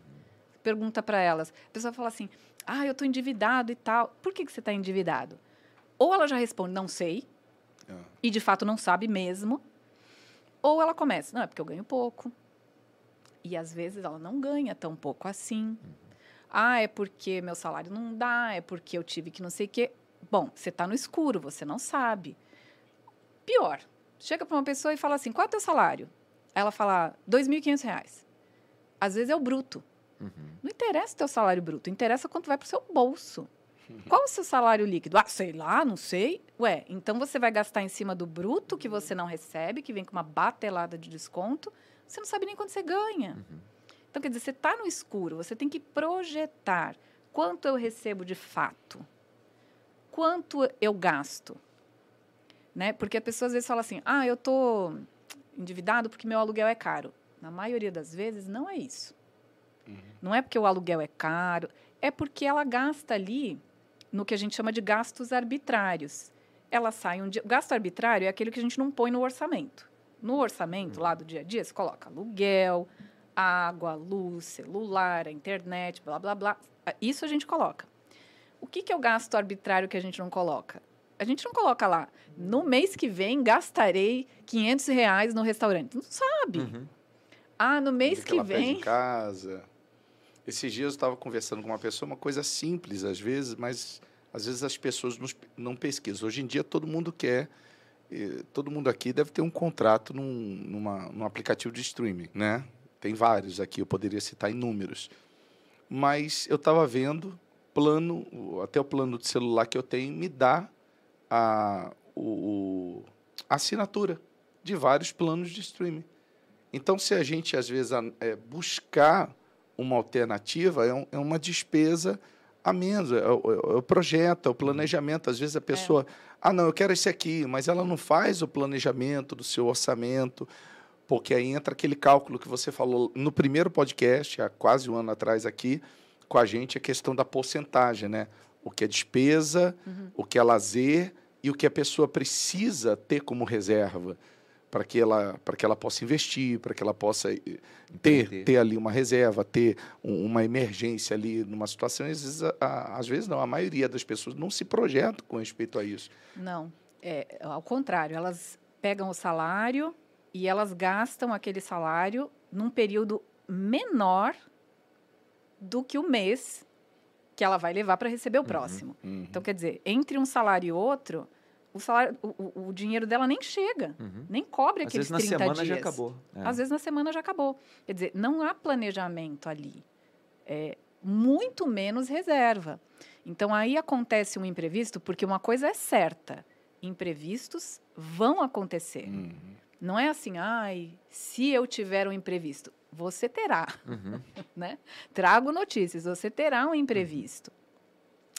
Pergunta para elas. A pessoa fala assim: ah, eu estou endividado e tal. Por que, que você está endividado? Ou ela já responde: não sei. É. E de fato não sabe mesmo. Ou ela começa: não, é porque eu ganho pouco. E às vezes ela não ganha tão pouco assim. Ah, é porque meu salário não dá, é porque eu tive que não sei o quê. Bom, você está no escuro, você não sabe. Pior, chega para uma pessoa e fala assim: qual é o teu salário? Ela fala: 2.500 reais. Às vezes é o bruto. Uhum. Não interessa o teu salário bruto, interessa quanto vai para o seu bolso. Qual o seu salário líquido? Ah, sei lá, não sei. Ué, então você vai gastar em cima do bruto que você não recebe, que vem com uma batelada de desconto. Você não sabe nem quanto você ganha. Então, quer dizer, você está no escuro, você tem que projetar quanto eu recebo de fato, quanto eu gasto. Né? Porque a pessoa às vezes fala assim: ah, eu estou endividado porque meu aluguel é caro. Na maioria das vezes, não é isso. Não é porque o aluguel é caro, é porque ela gasta ali no que a gente chama de gastos arbitrários. Ela sai um dia. O gasto arbitrário é aquele que a gente não põe no orçamento. No orçamento, lá do dia a dia, você coloca aluguel, água, luz, celular, internet, blá, blá, blá. Isso a gente coloca. O que, que é o gasto arbitrário que a gente não coloca? A gente não coloca lá, no mês que vem gastarei 500 reais no restaurante. Não sabe. Uhum. Ah, no mês que pede vem. em casa. Esses dias eu estava conversando com uma pessoa, uma coisa simples às vezes, mas às vezes as pessoas não, pesquisam. Hoje em dia todo mundo quer, eh, todo mundo aqui deve ter um contrato num, numa, num aplicativo de streaming, né? Tem vários aqui, eu poderia citar inúmeros. Mas eu estava vendo plano, até o plano de celular que eu tenho me dá a, o, a assinatura de vários planos de streaming. Então, se a gente, às vezes, é, buscar uma alternativa, é, um, é, uma despesa a menos. É, o, é o projeto, é o planejamento. Às vezes a pessoa, é. ah, não, eu quero esse aqui, mas ela não faz o planejamento do seu orçamento, porque aí entra aquele cálculo que você falou no primeiro podcast, há quase um ano atrás aqui, com a gente, a questão da porcentagem, né? O que é despesa, uhum. o que é lazer e o que a pessoa precisa ter como reserva para que ela para que ela possa investir, para que ela possa eh, ter ter ali uma reserva, ter um, uma emergência ali numa situação. Às vezes, a, a, às vezes não, a maioria das pessoas não se projeta com respeito a isso. Não, é ao contrário, elas pegam o salário e elas gastam aquele salário num período menor do que o mês que ela vai levar para receber o uhum, próximo. Uhum. Então, quer dizer, entre um salário e outro, o, salário, o, o dinheiro dela nem chega, uhum. nem cobre Às aqueles vezes 30 na semana dias. já acabou. É. Às vezes na semana já acabou. Quer dizer, não há planejamento ali. É, muito menos reserva. Então, aí acontece um imprevisto, porque uma coisa é certa: imprevistos vão acontecer. Uhum. Não é assim, ai, se eu tiver um imprevisto você terá. Uhum. Né? Trago notícias, você terá um imprevisto.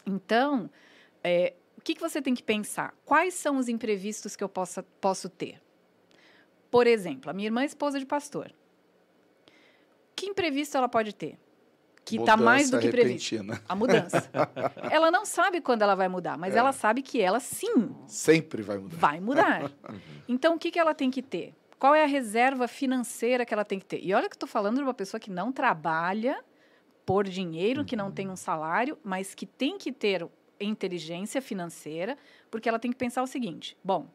Então, é, o que, que você tem que pensar? Quais são os imprevistos que eu possa, posso ter? Por exemplo, a minha irmã é esposa de pastor. Que imprevisto ela pode ter? Que está mais do que previsto. A mudança. ela não sabe quando ela vai mudar, mas é. ela sabe que ela sim. Sempre vai mudar. Vai mudar. Uhum. Então, o que, que ela tem que ter? Qual é a reserva financeira que ela tem que ter? E olha que estou falando de uma pessoa que não trabalha por dinheiro, que não tem um salário, mas que tem que ter inteligência financeira, porque ela tem que pensar o seguinte: bom,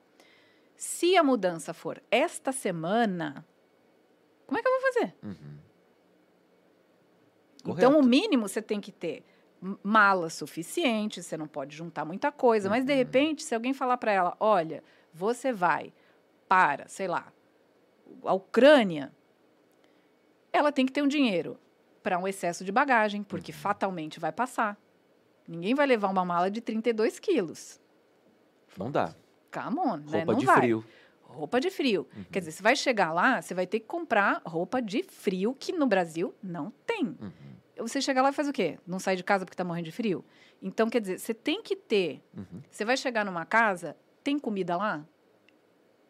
se a mudança for esta semana, como é que eu vou fazer? Uhum. Então, o mínimo você tem que ter mala suficiente, você não pode juntar muita coisa, uhum. mas de uhum. repente, se alguém falar para ela, olha, você vai para, sei lá, a Ucrânia, ela tem que ter um dinheiro para um excesso de bagagem, porque uhum. fatalmente vai passar. Ninguém vai levar uma mala de 32 quilos. Não dá. Come on, né? Roupa Não de vai. frio. Roupa de frio. Uhum. Quer dizer, você vai chegar lá, você vai ter que comprar roupa de frio, que no Brasil não tem. Uhum. Você chega lá e faz o quê? Não sai de casa porque está morrendo de frio? Então, quer dizer, você tem que ter. Uhum. Você vai chegar numa casa, tem comida lá?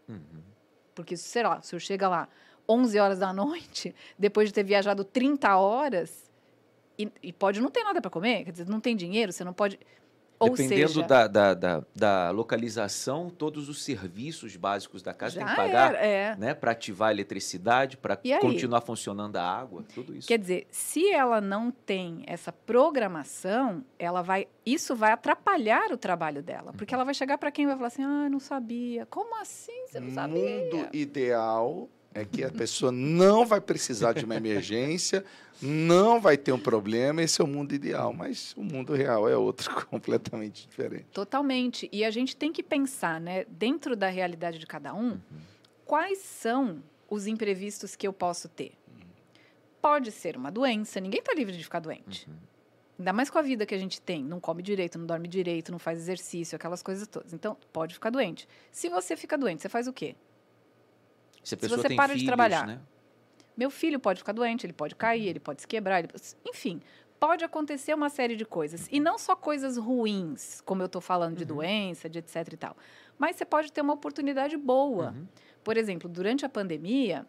Uhum. Porque, sei lá, se eu chega lá 11 horas da noite, depois de ter viajado 30 horas, e, e pode não ter nada para comer, quer dizer, não tem dinheiro, você não pode. Ou Dependendo seja, da, da, da, da, localização, todos os serviços básicos da casa tem que pagar é. né, para ativar a eletricidade, para continuar funcionando a água, tudo isso. Quer dizer, se ela não tem essa programação, ela vai, isso vai atrapalhar o trabalho dela. Porque uhum. ela vai chegar para quem vai falar assim: ah, não sabia. Como assim você não sabia? Mundo ideal é que a pessoa não vai precisar de uma emergência, não vai ter um problema, esse é o mundo ideal, mas o mundo real é outro completamente diferente. Totalmente. E a gente tem que pensar, né, dentro da realidade de cada um, uhum. quais são os imprevistos que eu posso ter. Uhum. Pode ser uma doença, ninguém está livre de ficar doente. Uhum. Ainda mais com a vida que a gente tem, não come direito, não dorme direito, não faz exercício, aquelas coisas todas. Então, pode ficar doente. Se você fica doente, você faz o quê? Se, Se você para filhos, de trabalhar. Né? Meu filho pode ficar doente, ele pode cair, ele pode se quebrar, ele... enfim, pode acontecer uma série de coisas. E não só coisas ruins, como eu estou falando de uhum. doença, de etc e tal. Mas você pode ter uma oportunidade boa. Uhum. Por exemplo, durante a pandemia,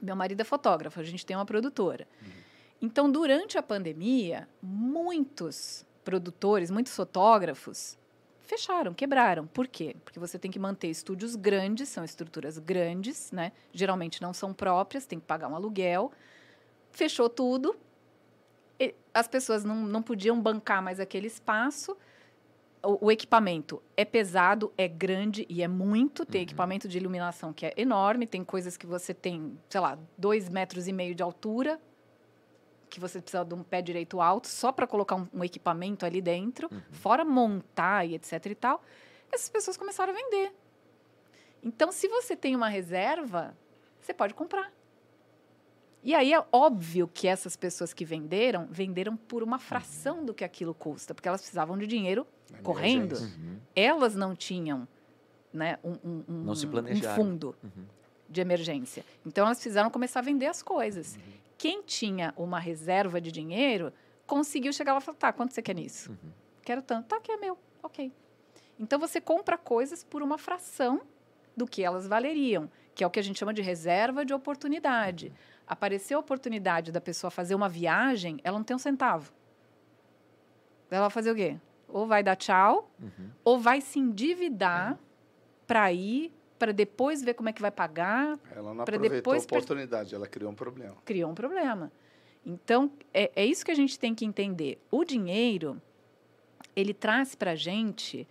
meu marido é fotógrafo, a gente tem uma produtora. Uhum. Então, durante a pandemia, muitos produtores, muitos fotógrafos fecharam, quebraram. Por quê? Porque você tem que manter estúdios grandes, são estruturas grandes, né? Geralmente não são próprias, tem que pagar um aluguel. Fechou tudo. as pessoas não, não podiam bancar mais aquele espaço. O, o, equipamento é pesado, é grande e é muito. Tem uhum. equipamento de iluminação que é enorme. Tem coisas que você tem, sei lá, dois metros e meio de altura, que você precisa de um pé direito alto só para colocar um, um equipamento ali dentro, Uhum. fora montar e etc e tal. Essas pessoas começaram a vender. Então, se você tem uma reserva, você pode comprar. E aí é óbvio que essas pessoas que venderam, venderam por uma fração do que aquilo custa, porque elas precisavam de dinheiro Na correndo. Uhum. Elas não tinham né, um, um- um- Não um fundo Uhum. de emergência. Então, elas precisaram começar a vender as coisas. Quem tinha uma reserva de dinheiro conseguiu chegar lá e falar: tá, quanto você quer nisso? Uhum. Quero tanto. Tá, que é meu. Ok. Então, você compra coisas por uma fração do que elas valeriam, que é o que a gente chama de reserva de oportunidade. Apareceu a oportunidade da pessoa fazer uma viagem, ela não tem um centavo. Ela vai fazer o quê? Ou vai dar tchau, Uhum. ou vai se endividar para ir, para depois ver como é que vai pagar, Ela não aproveitou depois a oportunidade, ela criou um problema. criou um problema. Então, é, é isso que a gente tem que entender. O dinheiro, ele traz para a gente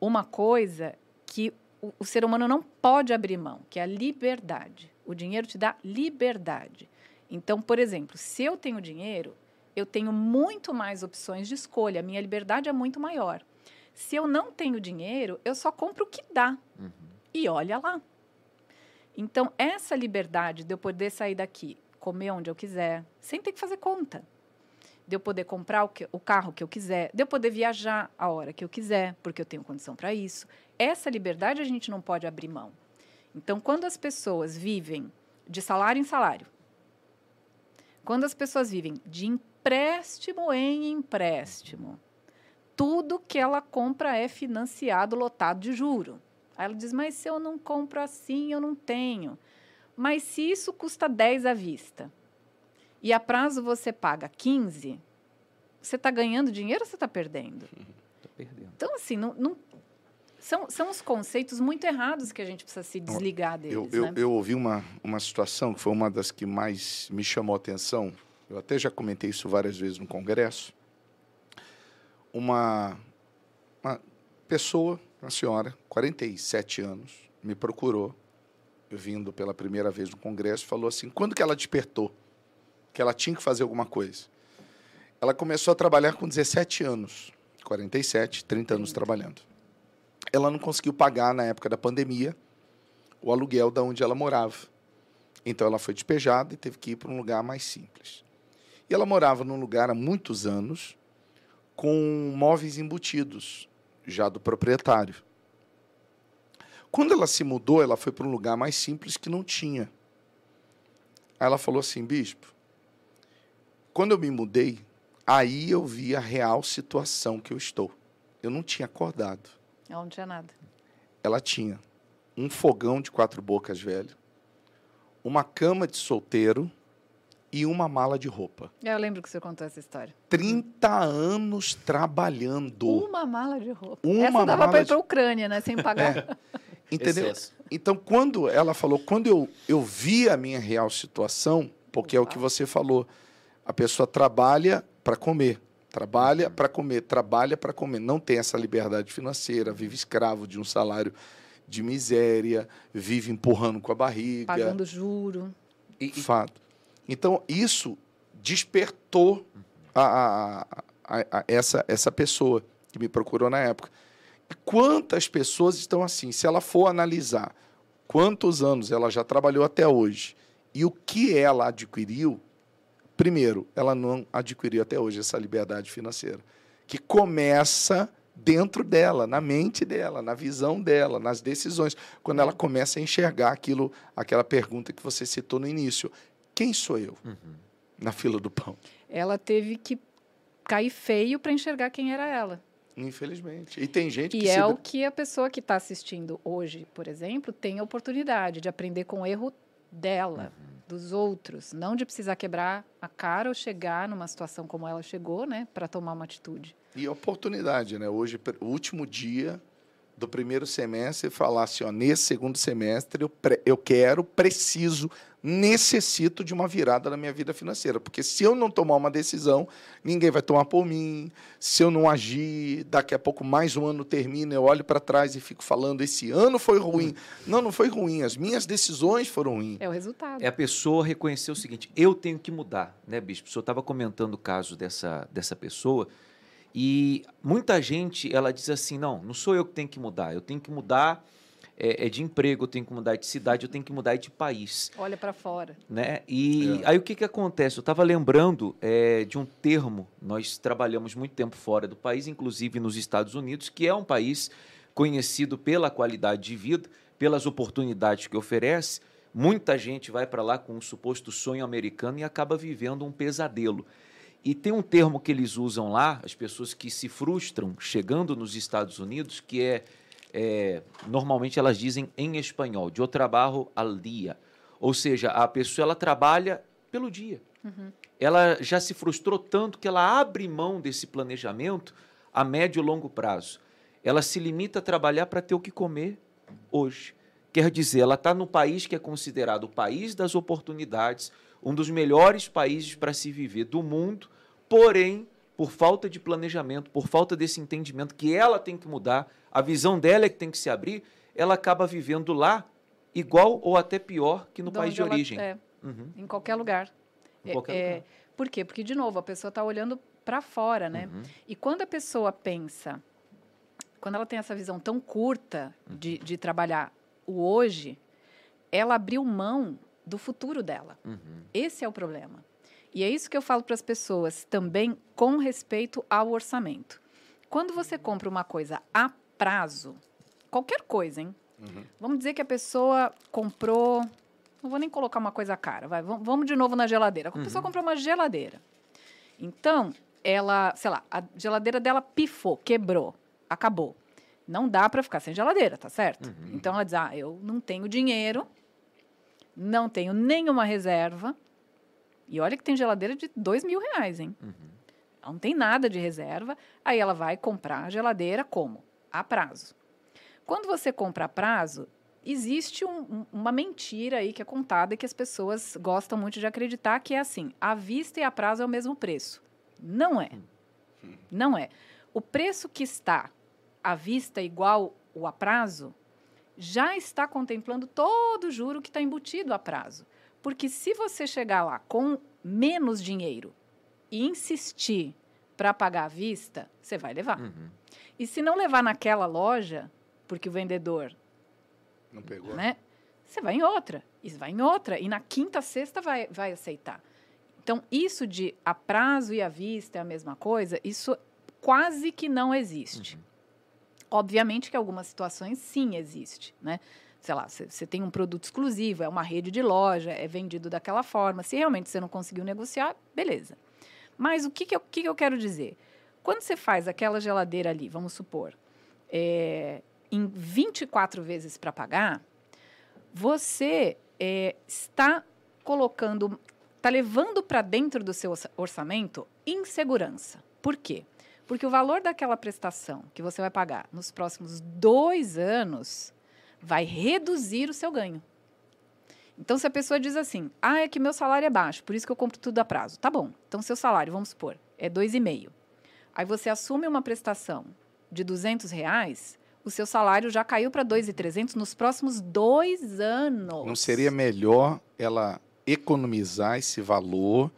uma coisa que o, o ser humano não pode abrir mão, que é a liberdade. O dinheiro te dá liberdade. Então, por exemplo, se eu tenho dinheiro, eu tenho muito mais opções de escolha, a minha liberdade é muito maior. Se eu não tenho dinheiro, eu só compro o que dá. Uhum. E olha lá. Então, essa liberdade de eu poder sair daqui, comer onde eu quiser, sem ter que fazer conta. De eu poder comprar o, que- o carro que eu quiser, de eu poder viajar a hora que eu quiser, porque eu tenho condição para isso. Essa liberdade a gente não pode abrir mão. Então, quando as pessoas vivem de salário em salário, quando as pessoas vivem de empréstimo em empréstimo, tudo que ela compra é financiado, lotado de juro. Aí ela diz, mas se eu não compro assim, eu não tenho. Mas se isso custa 10 à vista e a prazo você paga 15, você está ganhando dinheiro ou você está perdendo? Tá perdendo. Então, assim, não, não- são, são os conceitos muito errados que a gente precisa se desligar deles, Eu, eu, né? eu ouvi uma, uma situação que foi uma das que mais me chamou a atenção. Eu até já comentei isso várias vezes no Congresso. Uma, uma pessoa, uma senhora, 47 anos, me procurou, vindo pela primeira vez no Congresso, falou assim: quando que ela despertou? Que ela tinha que fazer alguma coisa. Ela começou a trabalhar com 17 anos, 47, 30 anos trabalhando. Ela não conseguiu pagar na época da pandemia o aluguel da onde ela morava. Então ela foi despejada e teve que ir para um lugar mais simples. E ela morava num lugar há muitos anos com móveis embutidos, já do proprietário. Quando ela se mudou, ela foi para um lugar mais simples que não tinha. Aí ela falou assim, bispo, quando eu me mudei, aí eu vi a real situação que eu estou. Eu não tinha acordado Ela não tinha nada. ela tinha um fogão de quatro bocas velho, uma cama de solteiro e uma mala de roupa. Eu lembro que você contou essa história. 30 anos trabalhando. Uma mala de roupa. Uma essa dava para ir para a Ucrânia, né? Sem pagar. Entendeu? Excesso. Então, quando ela falou, quando eu, eu vi a minha real situação, porque é o que você falou, a pessoa trabalha para comer, trabalha para comer, trabalha para comer, não tem essa liberdade financeira, vive escravo de um salário de miséria, vive empurrando com a barriga. Pagando juro. E, e- Fato. Então, isso despertou a, a- a- essa, essa pessoa que me procurou na época. E quantas pessoas estão assim? Se ela for analisar quantos anos ela já trabalhou até hoje e o que ela adquiriu, primeiro, ela não adquiriu até hoje essa liberdade financeira, que começa dentro dela, na mente dela, na visão dela, nas decisões, quando ela começa a enxergar aquilo, aquela pergunta que você citou no início, quem sou eu Uhum. na fila do pão? Ela teve que cair feio para enxergar quem era ela. Infelizmente. E tem gente E que é se o que a pessoa que está assistindo hoje, por exemplo, tem a oportunidade de aprender com o erro dela, dos outros, não de precisar quebrar a cara ou chegar numa situação como ela chegou, né, para tomar uma atitude. E oportunidade, né? Hoje, o último dia do primeiro semestre e falar assim, ó, nesse segundo semestre eu, pre- eu quero, preciso, necessito de uma virada na minha vida financeira. Porque se eu não tomar uma decisão, ninguém vai tomar por mim. Se eu não agir, daqui a pouco mais um ano termina, eu olho para trás e fico falando, esse ano foi ruim. Não, não foi ruim, as minhas decisões foram ruins. É o resultado. É a pessoa reconhecer o seguinte: eu tenho que mudar, né, bispo? O senhor estava comentando o caso dessa, dessa pessoa e muita gente ela diz assim: não, não sou eu que tenho que mudar, eu tenho que mudar é, é de emprego, eu tenho que mudar de cidade, eu tenho que mudar de país. Olha para fora. Né? E É. aí o que, que acontece? Eu estava lembrando é, de um termo, nós trabalhamos muito tempo fora do país, inclusive nos Estados Unidos, que é um país conhecido pela qualidade de vida, pelas oportunidades que oferece. Muita gente vai para lá com um suposto sonho americano e acaba vivendo um pesadelo. E tem um termo que eles usam lá, as pessoas que se frustram chegando nos Estados Unidos, que é, é normalmente elas dizem em espanhol, de trabalho al dia. Ou seja, a pessoa ela trabalha pelo dia. Ela já se frustrou tanto que ela abre mão desse planejamento a médio e longo prazo. Ela se limita a trabalhar para ter o que comer hoje. Quer dizer, ela está no país que é considerado o país das oportunidades, um dos melhores países para se viver do mundo, porém, por falta de planejamento, por falta desse entendimento que ela tem que mudar, a visão dela é que tem que se abrir, ela acaba vivendo lá igual ou até pior que no De país de ela- origem. é, Uhum. em qualquer lugar. Em É- qualquer é, lugar. Por quê? Porque, de novo, a pessoa está olhando para fora, né? Uhum. E quando a pessoa pensa, quando ela tem essa visão tão curta de, de trabalhar o hoje, ela abriu mão do futuro dela. Uhum. Esse é o problema. E é isso que eu falo para as pessoas também com respeito ao orçamento. Quando você compra uma coisa a prazo, qualquer coisa, hein? Vamos dizer que a pessoa comprou. Não vou nem colocar uma coisa cara, vai. Vamos, vamos de novo na geladeira. A pessoa comprou uma geladeira. Então, ela, sei lá, a geladeira dela pifou, quebrou, acabou. Não dá para ficar sem geladeira, tá certo? Então ela diz: ah, eu não tenho dinheiro, não tenho nenhuma reserva. E olha que tem geladeira de dois mil reais, hein? Ela não tem nada de reserva. Aí ela vai comprar a geladeira como? A prazo. Quando você compra a prazo, existe um- um- uma mentira aí que é contada e que as pessoas gostam muito de acreditar que é assim: à vista e a prazo é o mesmo preço. Não é. Não é. O preço que está à vista igual o a prazo já está contemplando todo o juro que está embutido a prazo. Porque se você chegar lá com menos dinheiro e insistir para pagar à vista, você vai levar. Uhum. E se não levar naquela loja, porque o vendedor, Não pegou? né? Você vai em outra, e vai em outra, e na quinta, sexta vai, vai aceitar. Então, isso de a prazo e à vista é a mesma coisa, isso quase que não existe. Obviamente que algumas situações sim existe, né? Sei lá, você tem um produto exclusivo, é uma rede de loja, é vendido daquela forma. Se realmente você não conseguiu negociar, beleza. Mas o que, que, eu, que que eu quero dizer? Quando você faz aquela geladeira ali, vamos supor, é, em 24 vezes para pagar, você é, está colocando, está levando para dentro do seu orça- orçamento insegurança. Por quê? Porque o valor daquela prestação que você vai pagar nos próximos dois anos vai reduzir o seu ganho. Então, se a pessoa diz assim, ah, é que meu salário é baixo, por isso que eu compro tudo a prazo. Tá bom. Então, seu salário, vamos supor, é dois e meio. Aí você assume uma prestação de 200 reais, o seu salário já caiu para 2.300 nos próximos dois anos. Não seria melhor ela economizar esse valor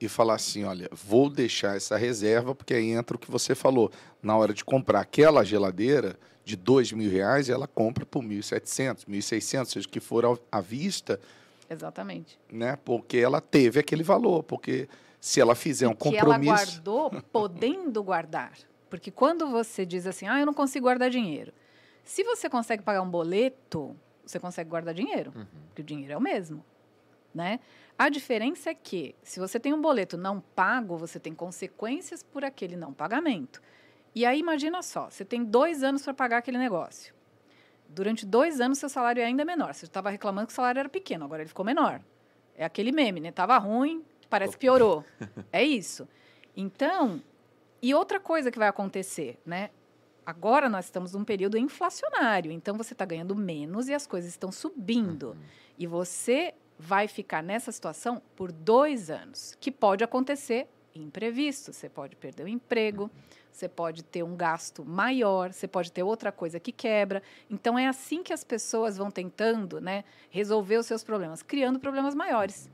e falar assim, olha, vou deixar essa reserva, porque aí entra o que você falou. Na hora de comprar aquela geladeira de dois mil reais, ela compra por 1.700, 1.600, seja o que for à vista, Exatamente. né? Porque ela teve aquele valor, porque se ela fizer um que ela compromisso... guardou podendo guardar. Porque quando você diz assim, ah, eu não consigo guardar dinheiro. Se você consegue pagar um boleto, você consegue guardar dinheiro, porque o dinheiro é o mesmo, né? A diferença é que, se você tem um boleto não pago, você tem consequências por aquele não pagamento. E aí, imagina só, você tem dois anos para pagar aquele negócio. Durante dois anos, seu salário é ainda menor. Você estava reclamando que o salário era pequeno, agora ele ficou menor. É aquele meme, né? Tava ruim, parece que piorou. É isso. Então, e outra coisa que vai acontecer, né? Agora nós estamos num período inflacionário, então você está ganhando menos e as coisas estão subindo. Uhum. E você vai ficar nessa situação por dois anos, que pode acontecer imprevisto. Você pode perder o emprego, você pode ter um gasto maior, você pode ter outra coisa que quebra. Então é assim que as pessoas vão tentando né, resolver os seus problemas, criando problemas maiores.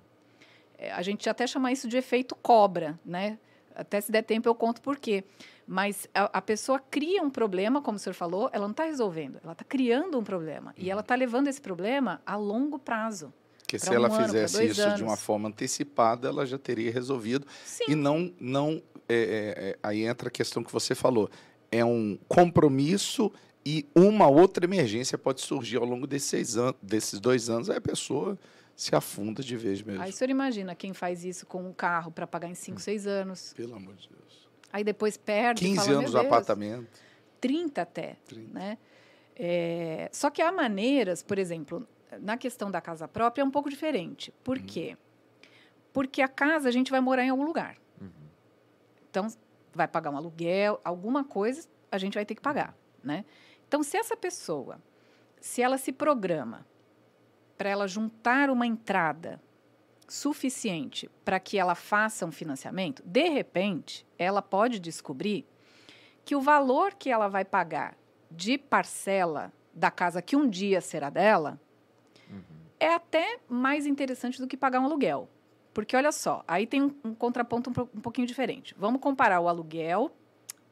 É, a gente até chama isso de efeito cobra, né? Até se der tempo eu conto por quê. Mas a, a, pessoa cria um problema, como o senhor falou, ela não está resolvendo, ela está criando um problema. E ela está levando esse problema a longo prazo. Porque se um ela ano, fizesse isso anos. de uma forma antecipada, ela já teria resolvido. Sim. E não. não é, é, é, aí entra a questão que você falou. É um compromisso e uma outra emergência pode surgir ao longo desses, anos, desses dois anos. Aí a pessoa se afunda de vez mesmo. Aí o senhor imagina quem faz isso com um carro para pagar em 5, 6 hum. anos. Pelo amor de Deus. Aí depois perde. 15 fala, anos no apartamento. 30 até. 30. Né? É, só que há maneiras, por exemplo, na questão da casa própria é um pouco diferente. Por uhum. quê? Porque a casa a gente vai morar em algum lugar. Uhum. Então, vai pagar um aluguel, alguma coisa a gente vai ter que pagar. Né? Então, se essa pessoa, se ela se programa para ela juntar uma entrada suficiente para que ela faça um financiamento, de repente, ela pode descobrir que o valor que ela vai pagar de parcela da casa que um dia será dela uhum. é até mais interessante do que pagar um aluguel. Porque olha só, aí tem um, um contraponto um, um pouquinho diferente. Vamos comparar o aluguel,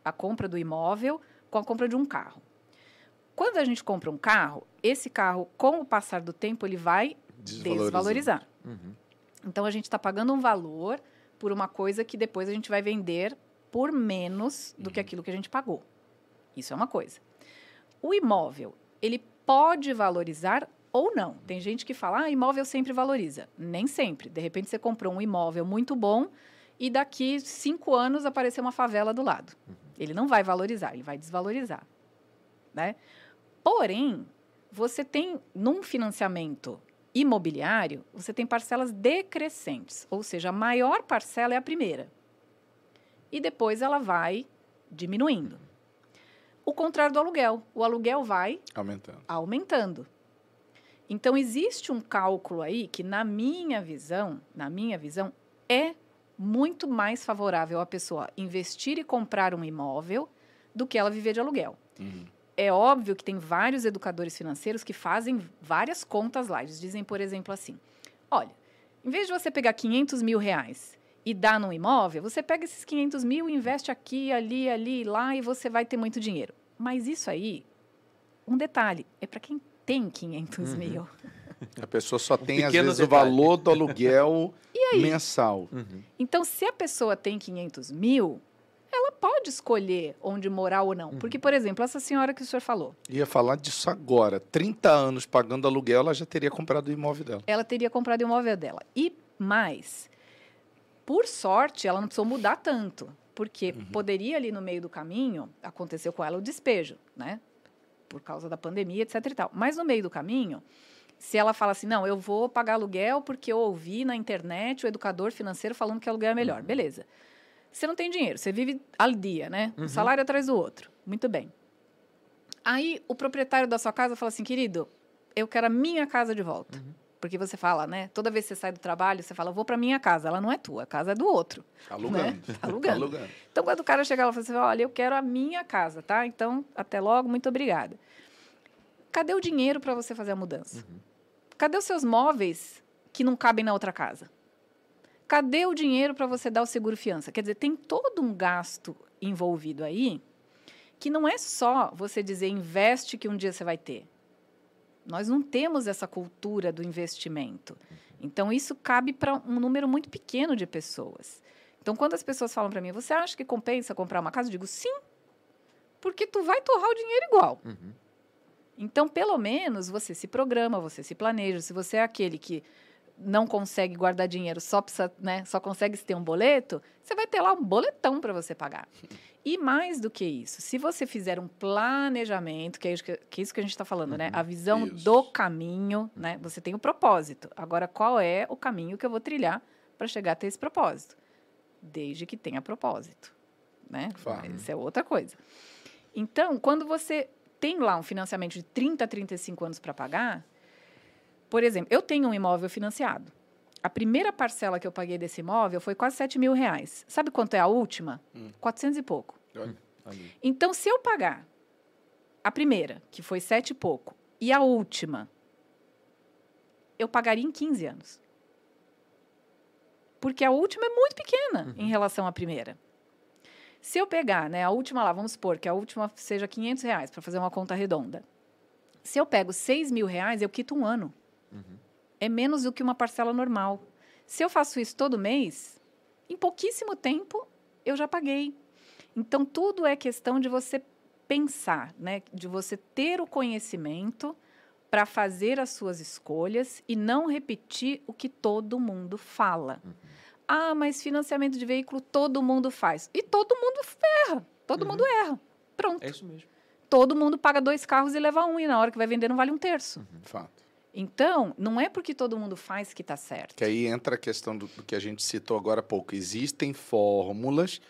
a compra do imóvel, com a compra de um carro. Quando a gente compra um carro, esse carro, com o passar do tempo, ele vai desvalorizar. Uhum. Então, a gente está pagando um valor por uma coisa que depois a gente vai vender por menos do uhum. que aquilo que a gente pagou. Isso é uma coisa. O imóvel, ele pode valorizar ou não. Tem gente que fala, ah, imóvel sempre valoriza. Nem sempre. De repente, você comprou um imóvel muito bom e daqui cinco anos apareceu uma favela do lado. Uhum. Ele não vai valorizar, ele vai desvalorizar. Né? Porém, você tem, num financiamento imobiliário, você tem parcelas decrescentes, ou seja, a maior parcela é a primeira. E depois ela vai diminuindo. O contrário do aluguel. O aluguel vai aumentando. aumentando. Então existe um cálculo aí que na minha visão, na minha visão, é muito mais favorável a pessoa investir e comprar um imóvel do que ela viver de aluguel. Uhum é óbvio que tem vários educadores financeiros que fazem várias contas lá. Eles dizem, por exemplo, assim: olha, em vez de você pegar 500 mil reais e dar num imóvel, você pega esses 500 mil, investe aqui, ali, ali, lá e você vai ter muito dinheiro. Mas isso aí, um detalhe, é para quem tem 500 uhum. mil. A pessoa só tem, um às vezes, detalhe. o valor do aluguel mensal. Uhum. Então, se a pessoa tem 500 mil, ela pode escolher onde morar ou não. Uhum. Porque, por exemplo, essa senhora que o senhor falou. Ia falar disso agora. 30 anos pagando aluguel, ela já teria comprado o imóvel dela. Ela teria comprado o imóvel dela. E mais, por sorte, ela não precisou mudar tanto. Porque uhum. poderia ali no meio do caminho, aconteceu com ela o despejo, né? Por causa da pandemia, etc e tal. Mas no meio do caminho, se ela fala assim, não, eu vou pagar aluguel porque eu ouvi na internet o educador financeiro falando que aluguel é melhor. Uhum. Beleza. Você não tem dinheiro, você vive al dia, né? Um uhum. salário atrás do outro. Muito bem. Aí o proprietário da sua casa fala assim, querido, eu quero a minha casa de volta. Uhum. Porque você fala, né? Toda vez que você sai do trabalho, você fala, vou para minha casa. Ela não é tua, a casa é do outro. Tá alugando. Né? Tá alugando. alugando. Então, quando o cara chega lá e fala olha, eu quero a minha casa, tá? Então, até logo, muito obrigada. Cadê o dinheiro para você fazer a mudança? Uhum. Cadê os seus móveis que não cabem na outra casa? Cadê o dinheiro para você dar o seguro fiança? Quer dizer, tem todo um gasto envolvido aí que não é só você dizer investe que um dia você vai ter. Nós não temos essa cultura do investimento. Então isso cabe para um número muito pequeno de pessoas. Então quando as pessoas falam para mim, você acha que compensa comprar uma casa? Eu digo sim, porque tu vai torrar o dinheiro igual. Uhum. Então pelo menos você se programa, você se planeja. Se você é aquele que não consegue guardar dinheiro, só precisa, né, só consegue ter um boleto, você vai ter lá um boletão para você pagar. E mais do que isso, se você fizer um planejamento, que é isso que, que, é isso que a gente está falando, né, uhum, né? A visão isso. do caminho, né? Você tem o um propósito. Agora, qual é o caminho que eu vou trilhar para chegar até esse propósito? Desde que tenha propósito, né? Isso é outra coisa. Então, quando você tem lá um financiamento de 30 a 35 anos para pagar, por exemplo, eu tenho um imóvel financiado. A primeira parcela que eu paguei desse imóvel foi quase 7 mil reais. Sabe quanto é a última? Hum. 400 e pouco. Olha. Ali. Então, se eu pagar a primeira, que foi sete e pouco, e a última, eu pagaria em 15 anos. Porque a última é muito pequena em relação à primeira. Se eu pegar, né, a última lá, vamos supor que a última seja 500 reais, para fazer uma conta redonda. Se eu pego 6 mil reais, eu quito um ano. É menos do que uma parcela normal. Se eu faço isso todo mês, em pouquíssimo tempo eu já paguei. Então, tudo é questão de você pensar, né? de você ter o conhecimento para fazer as suas escolhas e não repetir o que todo mundo fala. Ah, mas financiamento de veículo todo mundo faz. E todo mundo erra. Todo mundo erra. Pronto. É isso mesmo. Todo mundo paga dois carros e leva um, e na hora que vai vender não vale um terço. Fato. Então, não é porque todo mundo faz que está certo. Que aí entra a questão do, do que a gente citou agora há pouco. Existem fórmulas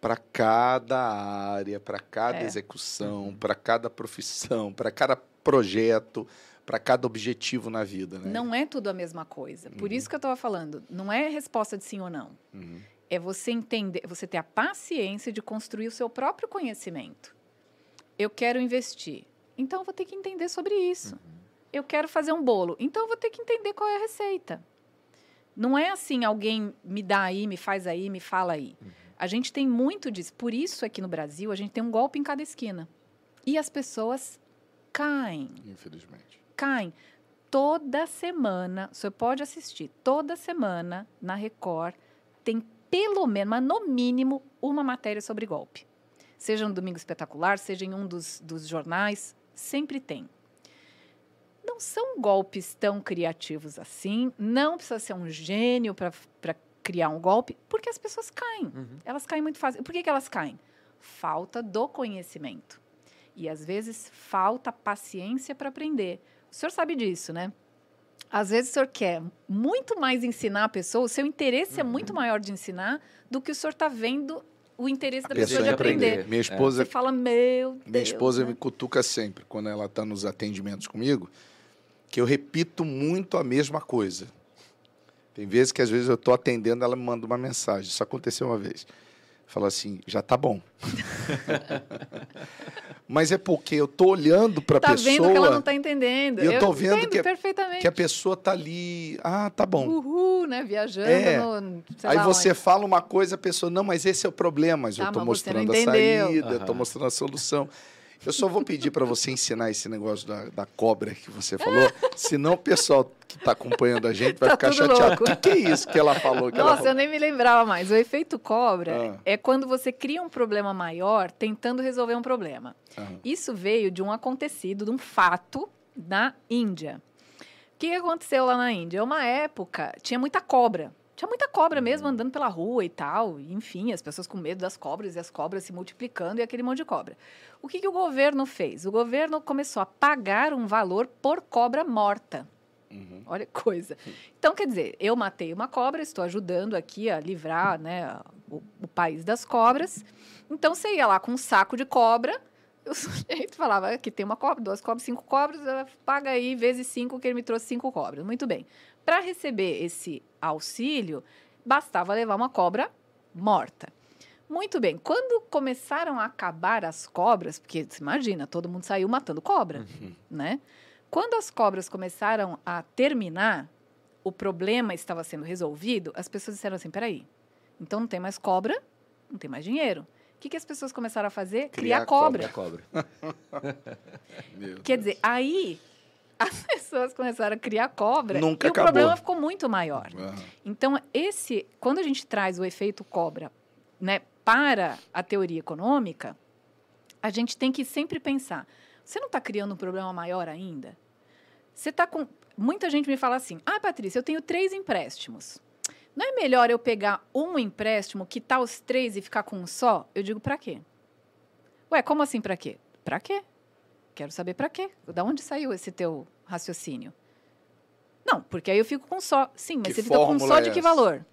para cada área, para cada É. execução, para cada profissão, para cada projeto, para cada objetivo na vida, né? Não é tudo a mesma coisa. Por isso que eu estava falando, não é resposta de sim ou não. Uhum. É você entender, você ter a paciência de construir o seu próprio conhecimento. Eu quero investir, então eu vou ter que entender sobre isso. Eu quero fazer um bolo, então eu vou ter que entender qual é a receita. Não é assim, alguém me dá aí, me faz aí, me fala aí. A gente tem muito disso. Por isso, aqui no Brasil, a gente tem um golpe em cada esquina. E as pessoas caem Infelizmente. caem. Toda semana, o senhor pode assistir, toda semana na Record tem pelo menos, mas no mínimo, uma matéria sobre golpe. Seja no Domingo Espetacular, seja em um dos, dos jornais, sempre tem. São golpes tão criativos assim, não precisa ser um gênio para criar um golpe, porque as pessoas caem. Uhum. Elas caem muito fácil. Por que, que elas caem? Falta do conhecimento. E às vezes falta paciência para aprender. O senhor sabe disso, né? Às vezes o senhor quer muito mais ensinar a pessoa, o seu interesse é muito maior de ensinar do que o senhor está vendo o interesse da pessoa de aprender. Minha esposa, Você fala, meu Deus. minha esposa né? me cutuca sempre quando ela está nos atendimentos comigo, que eu repito muito a mesma coisa. Tem vezes que às vezes eu estou atendendo, ela me manda uma mensagem. Isso aconteceu uma vez. Fala assim, já tá bom. Mas é porque eu tô olhando para a Tá pessoa vendo que ela não está entendendo. e eu tô vendo entendo que é- perfeitamente. que a pessoa tá ali, ah, tá bom. Uhul, né? Viajando É. no. sei Aí lá você onde. fala uma coisa, a pessoa, não, mas esse é o problema, mas eu Tá, estou você não mostrando a saída, eu estou Aham. mostrando a solução. Eu só vou pedir para você ensinar esse negócio da, da cobra que você falou, senão o pessoal que está acompanhando a gente vai Tá ficar chateado. O que, que é isso que ela falou? Que ela Nossa, eu falou? nem me lembrava mais. O efeito cobra Ah. é quando você cria um problema maior tentando resolver um problema. Aham. Isso veio de um acontecido, de um fato na Índia. O que que aconteceu lá na Índia? Uma época tinha muita cobra. Tinha muita cobra mesmo andando pela rua e tal. Enfim, as pessoas com medo das cobras e as cobras se multiplicando e aquele monte de cobra. O que, que o governo fez? O governo começou a pagar um valor por cobra morta. Uhum. Olha que coisa. Então, quer dizer, eu matei uma cobra, estou ajudando aqui a livrar né, o, o país das cobras. Então, você ia lá com um saco de cobra, o sujeito falava, aqui tem uma cobra, duas cobras, cinco cobras, ela paga aí vezes cinco, que ele me trouxe cinco cobras. Muito bem. Para receber esse auxílio, bastava levar uma cobra morta. Muito bem. Quando começaram a acabar as cobras, porque você imagina, todo mundo saiu matando cobra, né? Quando as cobras começaram a terminar, o problema estava sendo resolvido, as pessoas disseram assim: peraí, então não tem mais cobra, não tem mais dinheiro. O que, que as pessoas começaram a fazer? Criar Criar, cobra. Cobra. Quer dizer, aí as pessoas começaram a criar cobra Nunca e acabou. o problema ficou muito maior. Aham. Então, esse, quando a gente traz o efeito cobra né, para a teoria econômica, a gente tem que sempre pensar: você não está criando um problema maior ainda? Você está com. Muita gente me fala assim: ah, Patrícia, eu tenho três empréstimos. Não é melhor eu pegar um empréstimo, quitar os três e ficar com um só? Eu digo, para quê? Ué, como assim para quê? Para quê? Quero saber para quê. Da onde saiu esse teu raciocínio? Não, porque aí eu fico com só. Sim, mas Que você fica com só é de que essa? valor?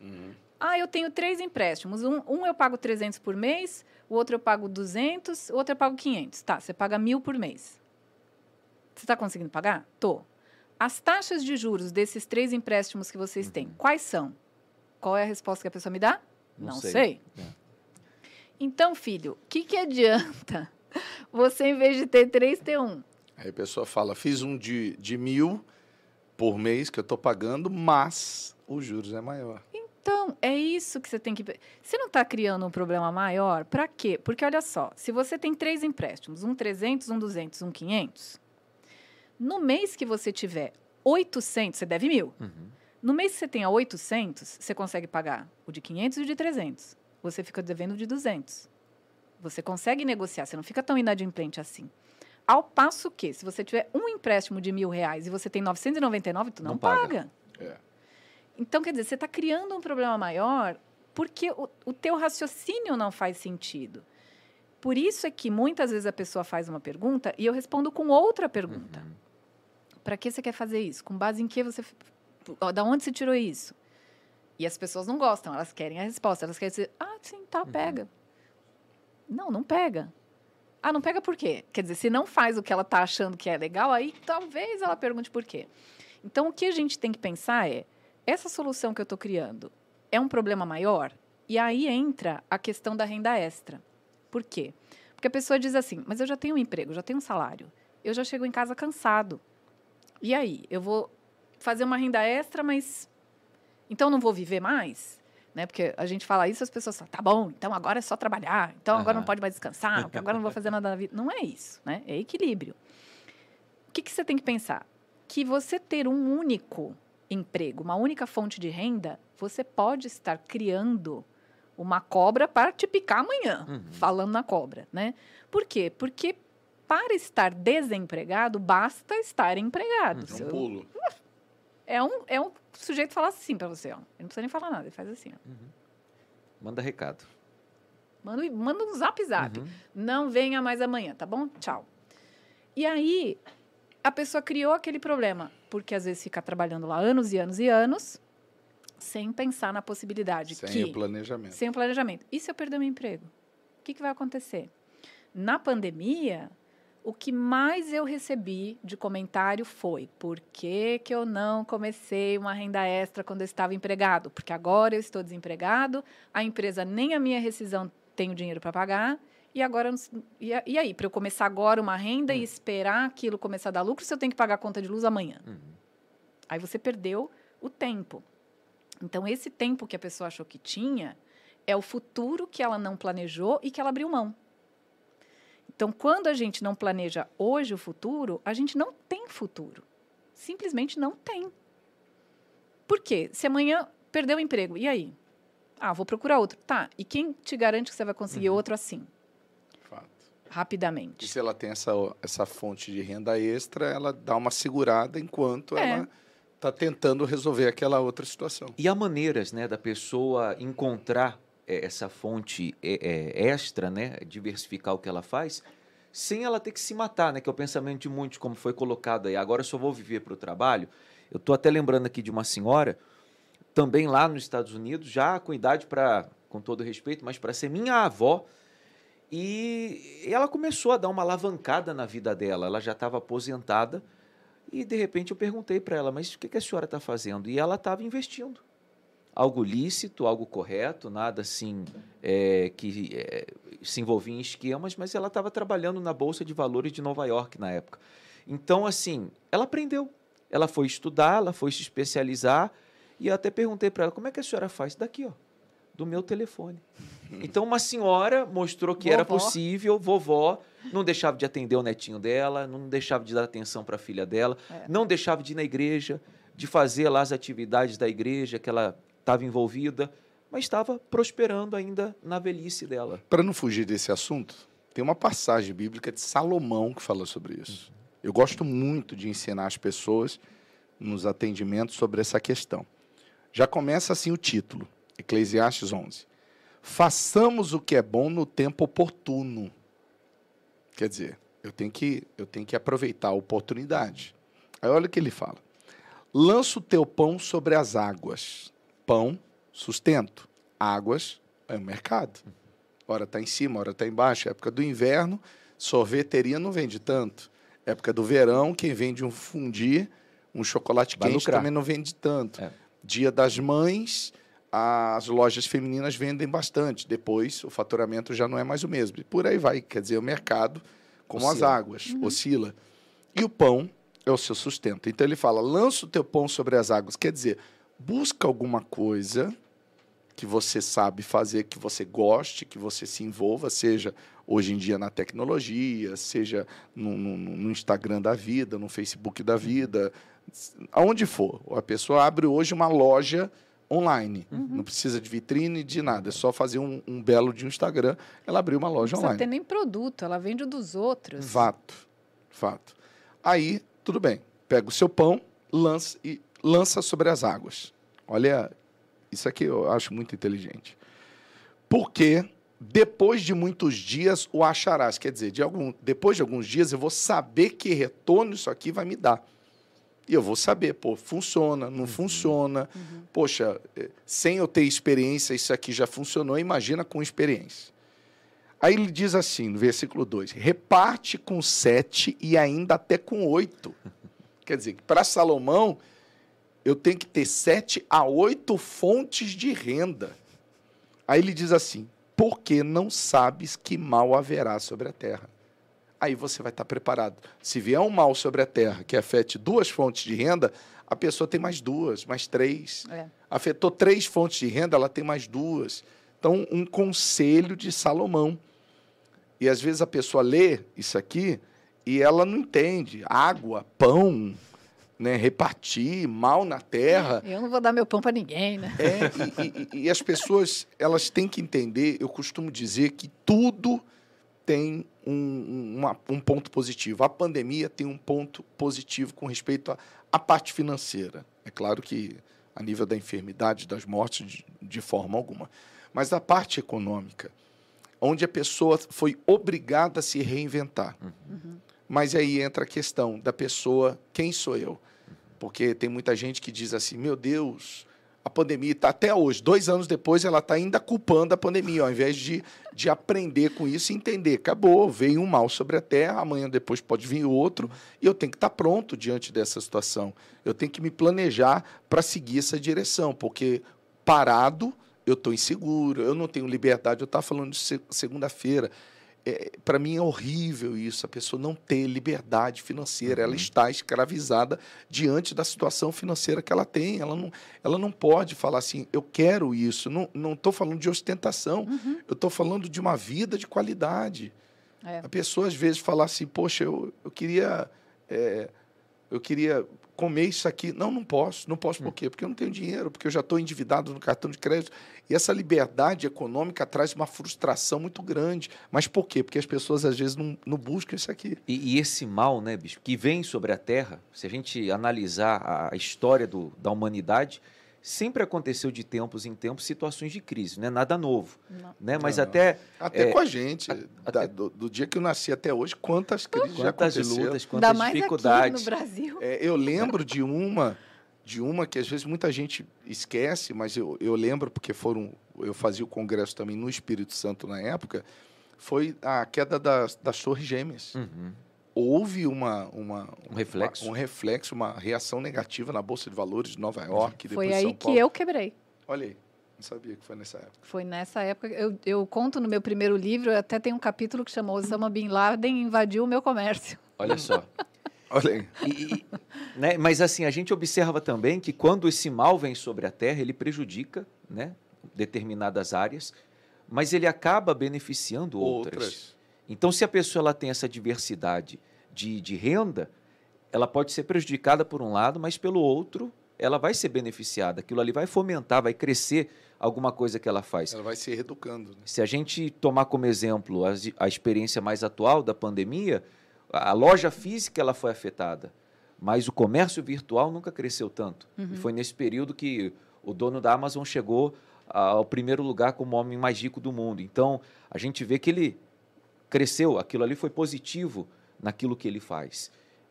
Uhum. Ah, eu tenho três empréstimos. Um, um eu pago 300 por mês, o outro eu pago 200, o outro eu pago 500. Tá, você paga mil por mês. Você está conseguindo pagar? Tô. As taxas de juros desses três empréstimos que vocês têm, Uhum. quais são? Qual é a resposta que a pessoa me dá? Não Não, sei. sei. É. Então, filho, o que, que adianta você, em vez de ter três, ter um? Aí a pessoa fala, fiz um de, de mil por mês que eu estou pagando, mas os juros é maior. Então, é isso que você tem que. Você não está criando um problema maior? Para quê? Porque olha só, se você tem três empréstimos, um 300, um 200, um 500, no mês que você tiver 800, você deve mil. Uhum. No mês que você tenha 800, você consegue pagar o de 500 e o de 300. Você fica devendo o de 200. Você consegue negociar, você não fica tão inadimplente assim. Ao passo que, se você tiver um empréstimo de mil reais e você tem 999, tu não, Não paga. paga. É. Então, quer dizer, você está criando um problema maior porque o, o teu raciocínio não faz sentido. Por isso é que muitas vezes a pessoa faz uma pergunta e eu respondo com outra pergunta. Uhum. Para que você quer fazer isso? Com base em que você. Da onde você tirou isso? E as pessoas não gostam, elas querem a resposta. Elas querem dizer, ah, sim, tá, pega. Não, não pega. Ah, não pega por quê? Quer dizer, se não faz o que ela está achando que é legal, aí talvez ela pergunte por quê. Então, o que a gente tem que pensar é: essa solução que eu estou criando é um problema maior? E aí entra a questão da renda extra. Por quê? Porque a pessoa diz assim: mas eu já tenho um emprego, já tenho um salário, eu já chego em casa cansado. E aí? Eu vou fazer uma renda extra, mas. Então não vou viver mais? Né? Porque a gente fala isso, as pessoas falam, tá bom, então agora é só trabalhar, então agora não Aham. pode mais descansar, porque agora não vou fazer nada na vida. Não é isso, né? É equilíbrio. O que, que você tem que pensar? Que você ter um único emprego, uma única fonte de renda, você pode estar criando uma cobra para te picar amanhã, Uhum. falando na cobra, né? Por quê? Porque para estar desempregado, basta estar empregado. É um pulo. É um, é um sujeito falar assim para você, ó. Ele não precisa nem falar nada, ele faz assim, ó. Manda recado. Manda, manda um zap zap. Uhum. Não venha mais amanhã, tá bom? Tchau. E aí, a pessoa criou aquele problema, porque às vezes fica trabalhando lá anos e anos e anos, sem pensar na possibilidade Sem que o planejamento. sem o planejamento. E se eu perder meu emprego? O que, que vai acontecer? Na pandemia, o que mais eu recebi de comentário foi: por que, que eu não comecei uma renda extra quando eu estava empregado? Porque agora eu estou desempregado, a empresa nem a minha rescisão tem o dinheiro para pagar. E agora, e, aí, para eu começar agora uma renda e esperar aquilo começar a dar lucro, se eu tenho que pagar a conta de luz amanhã? Uhum. Aí você perdeu o tempo. Então, esse tempo que a pessoa achou que tinha é o futuro que ela não planejou e que ela abriu mão. Então, quando a gente não planeja hoje o futuro, a gente não tem futuro. Simplesmente não tem. Por quê? Se amanhã perdeu o emprego, e aí? Ah, vou procurar outro. Tá, e quem te garante que você vai conseguir outro assim, Fato. E rapidamente? se ela tem essa, essa fonte de renda extra, ela dá uma segurada enquanto É. ela está tentando resolver aquela outra situação. E há maneiras né, da pessoa encontrar essa fonte eh, eh, extra, né, diversificar o que ela faz, sem ela ter que se matar, né, que é o pensamento de muitos, como foi colocado aí. Agora eu só vou viver para o trabalho. Eu estou até lembrando aqui de uma senhora, também lá nos Estados Unidos, já com idade para, com todo respeito, mas para ser minha avó. E ela começou a dar uma alavancada na vida dela. Ela já estava aposentada. E de repente eu perguntei para ela, mas o que, que a senhora está fazendo? E ela estava investindo. Algo lícito, algo correto, nada assim é, que é, se envolvia em esquemas, mas ela estava trabalhando na Bolsa de Valores de Nova York na época. Então, assim, ela aprendeu. Ela foi estudar, ela foi se especializar, e eu até perguntei para ela, como é que a senhora faz? Daqui, ó, do meu telefone. Então, uma senhora mostrou que era Vovó. possível, vovó, não deixava de atender o netinho dela, não deixava de dar atenção para a filha dela, É. não deixava de ir na igreja, de fazer lá as atividades da igreja que ela estava envolvida, mas estava prosperando ainda na velhice dela. Para não fugir desse assunto, tem uma passagem bíblica de Salomão que fala sobre isso. Eu gosto muito de ensinar as pessoas nos atendimentos sobre essa questão. Já começa assim o título, Eclesiastes 11. Façamos o que é bom no tempo oportuno. Quer dizer, eu tenho que, eu tenho que aproveitar a oportunidade. Aí olha o que ele fala. Lança o teu pão sobre as águas. Pão, sustento. Águas é o mercado. Hora está em cima, hora está embaixo. Época do inverno, sorveteria não vende tanto. Época do verão, quem vende um fundi, um chocolate Vai quente lucrar. também não vende tanto. É. Dia das Mães, as lojas femininas vendem bastante. Depois, o faturamento já não é mais o mesmo. E por aí vai. Quer dizer, o mercado, como as Oscila. águas, oscila. E o pão é o seu sustento. Então ele fala: lança o teu pão sobre as águas. Quer dizer, busca alguma coisa que você sabe fazer, que você goste, que você se envolva, seja hoje em dia na tecnologia, seja no, no- no Instagram da vida, no Facebook da vida, aonde for. A pessoa abre hoje uma loja online. Não precisa de vitrine, de nada. É só fazer um, um belo de um Instagram. Ela abriu uma Não loja precisa online. ter nem produto, ela vende o dos outros. Fato. Fato. Aí, tudo bem. Pega o seu pão, lança e lança sobre as águas. Olha, isso aqui eu acho muito inteligente. Porque depois de muitos dias o acharás. Quer dizer, de algum, depois de alguns dias eu vou saber que retorno isso aqui vai me dar. E eu vou saber, pô, funciona, não funciona. Poxa, eh, sem eu ter experiência, isso aqui já funcionou, imagina com experiência. Aí ele diz assim, no versículo 2: reparte com sete e ainda até com oito. Quer dizer, para Salomão, eu tenho que ter sete a oito fontes de renda. Aí ele diz assim: porque não sabes que mal haverá sobre a terra. Aí você vai estar preparado. Se vier um mal sobre a terra que afete duas fontes de renda, a pessoa tem mais duas, mais três. É. Afetou três fontes de renda, ela tem mais duas. Então, um conselho de Salomão. E às vezes a pessoa lê isso aqui e ela não entende. Água, pão, né, repartir, mal na terra. Eu não vou dar meu pão para ninguém, né? É, e, e- e as pessoas elas têm que entender, eu costumo dizer que tudo tem um, um- uma- um ponto positivo. A pandemia tem um ponto positivo com respeito à parte financeira. É claro que a nível da enfermidade, das mortes, de, de forma alguma. Mas a parte econômica, onde a pessoa foi obrigada a se reinventar. Mas aí entra a questão da pessoa, quem sou eu? Porque tem muita gente que diz assim, meu Deus, a pandemia está até hoje, dois anos depois, ela está ainda culpando a pandemia, ao invés de, de aprender com isso e entender. Acabou, veio um mal sobre a Terra, amanhã depois pode vir outro, e eu tenho que estar pronto diante dessa situação. Eu tenho que me planejar para seguir essa direção, porque parado eu estou inseguro, eu não tenho liberdade. Eu estava falando se- segunda-feira. É, para mim é horrível isso, a pessoa não ter liberdade financeira, ela está escravizada diante da situação financeira que ela tem. Ela não, ela não pode falar assim, eu quero isso. Não estou falando de ostentação, eu estou falando de uma vida de qualidade. É. A pessoa às vezes fala assim, poxa, eu, eu queria. é, eu queria comer isso aqui. Não, não posso. Não posso por quê? Porque eu não tenho dinheiro, porque eu já estou endividado no cartão de crédito. E essa liberdade econômica traz uma frustração muito grande. Mas por quê? Porque as pessoas às vezes não, não buscam isso aqui. E, e esse mal, né, bicho, que vem sobre a Terra, se a gente analisar a, a história do, da humanidade, sempre aconteceu de tempos em tempos situações de crise, não é nada novo. Não. Né? Mas Não. até Até É, com a gente. a- da- até- do, do dia que eu nasci até hoje, quantas crises já quantas aconteceram. lutas, Ainda quantas mais aqui dificuldades. no Brasil. É, eu lembro de uma, de uma que às vezes muita gente esquece, mas eu, eu lembro porque foram, eu fazia o congresso também no Espírito Santo na época, foi a queda das, das Torres Gêmeas. Uhum. Houve uma, uma Um reflexo. uma, um reflexo, uma reação negativa na bolsa de valores de Nova York, depois Foi aí São que Paulo. eu quebrei. Olha aí, não sabia que foi nessa época. Foi nessa época. Eu, eu conto no meu primeiro livro, até tem um capítulo que chama Osama Bin Laden invadiu o meu comércio. Olha só. Olha aí. E- né, Mas assim, a gente observa também que quando esse mal vem sobre a Terra, ele prejudica né, determinadas áreas, mas ele acaba beneficiando outras. Outras. Então, se a pessoa ela tem essa diversidade de, de renda, ela pode ser prejudicada por um lado, mas pelo outro, ela vai ser beneficiada. Aquilo ali vai fomentar, vai crescer alguma coisa que ela faz. Ela vai se reeducando. Né? Se a gente tomar como exemplo as- a, experiência mais atual da pandemia, a loja física ela foi afetada, mas o comércio virtual nunca cresceu tanto. E foi nesse período que o dono da Amazon chegou ao primeiro lugar como o homem mais rico do mundo. Então, a gente vê que ele cresceu, aquilo ali foi positivo naquilo que ele faz.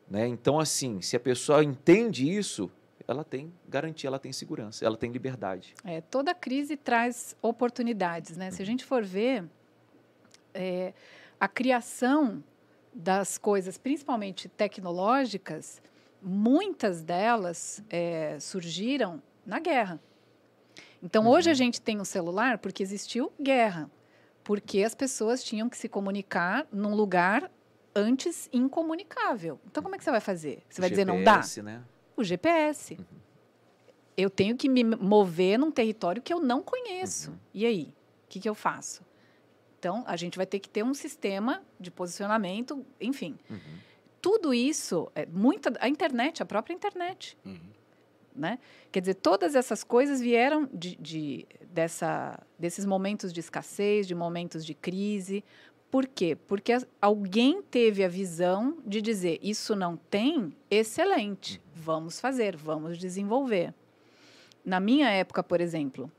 Né? Então, assim, se a pessoa entende isso, ela tem garantia, ela tem segurança, ela tem liberdade. É, toda crise traz oportunidades, né? Se a gente for ver é, a criação das coisas, principalmente tecnológicas, muitas delas é, surgiram na guerra. Então, uhum. hoje a gente tem um celular porque existiu guerra, porque as pessoas tinham que se comunicar num lugar antes incomunicável. Então, como é que você vai fazer? Você o vai GPS, dizer não dá? Né? O GPS. Uhum. Eu tenho que me mover num território que eu não conheço. Uhum. E aí? O que, que eu faço? Então, a gente vai ter que ter um sistema de posicionamento, enfim. Uhum. Tudo isso, é muita, a internet, a própria internet. Uhum. Né? Quer dizer, todas essas coisas vieram de, de, dessa, desses momentos de escassez, de momentos de crise. Por quê? Porque alguém teve a visão de dizer: isso não tem, excelente, uhum. vamos fazer, vamos desenvolver. Na minha época, por exemplo,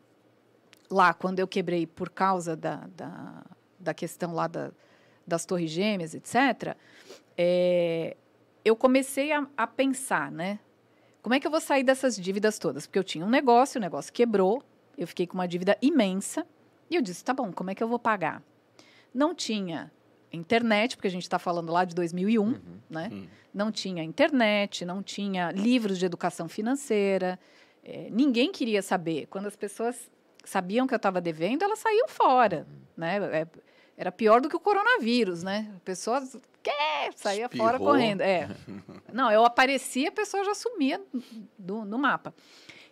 lá, quando eu quebrei por causa da, da, da questão lá da, das torres gêmeas, etc., é, eu comecei a, a, pensar, né? Como é que eu vou sair dessas dívidas todas? Porque eu tinha um negócio, o negócio quebrou, eu fiquei com uma dívida imensa, e eu disse, tá bom, como é que eu vou pagar? Não tinha internet, porque a gente está falando lá de 2001, uhum, né? Uhum. Não tinha internet, não tinha livros de educação financeira, é, ninguém queria saber. Quando as pessoas sabiam que eu estava devendo, elas saíam fora. Uhum. Né? É, era pior do que o coronavírus, né? Pessoas que saía Espirrou. fora correndo. É. Não, eu aparecia, a pessoa já sumia do, no mapa.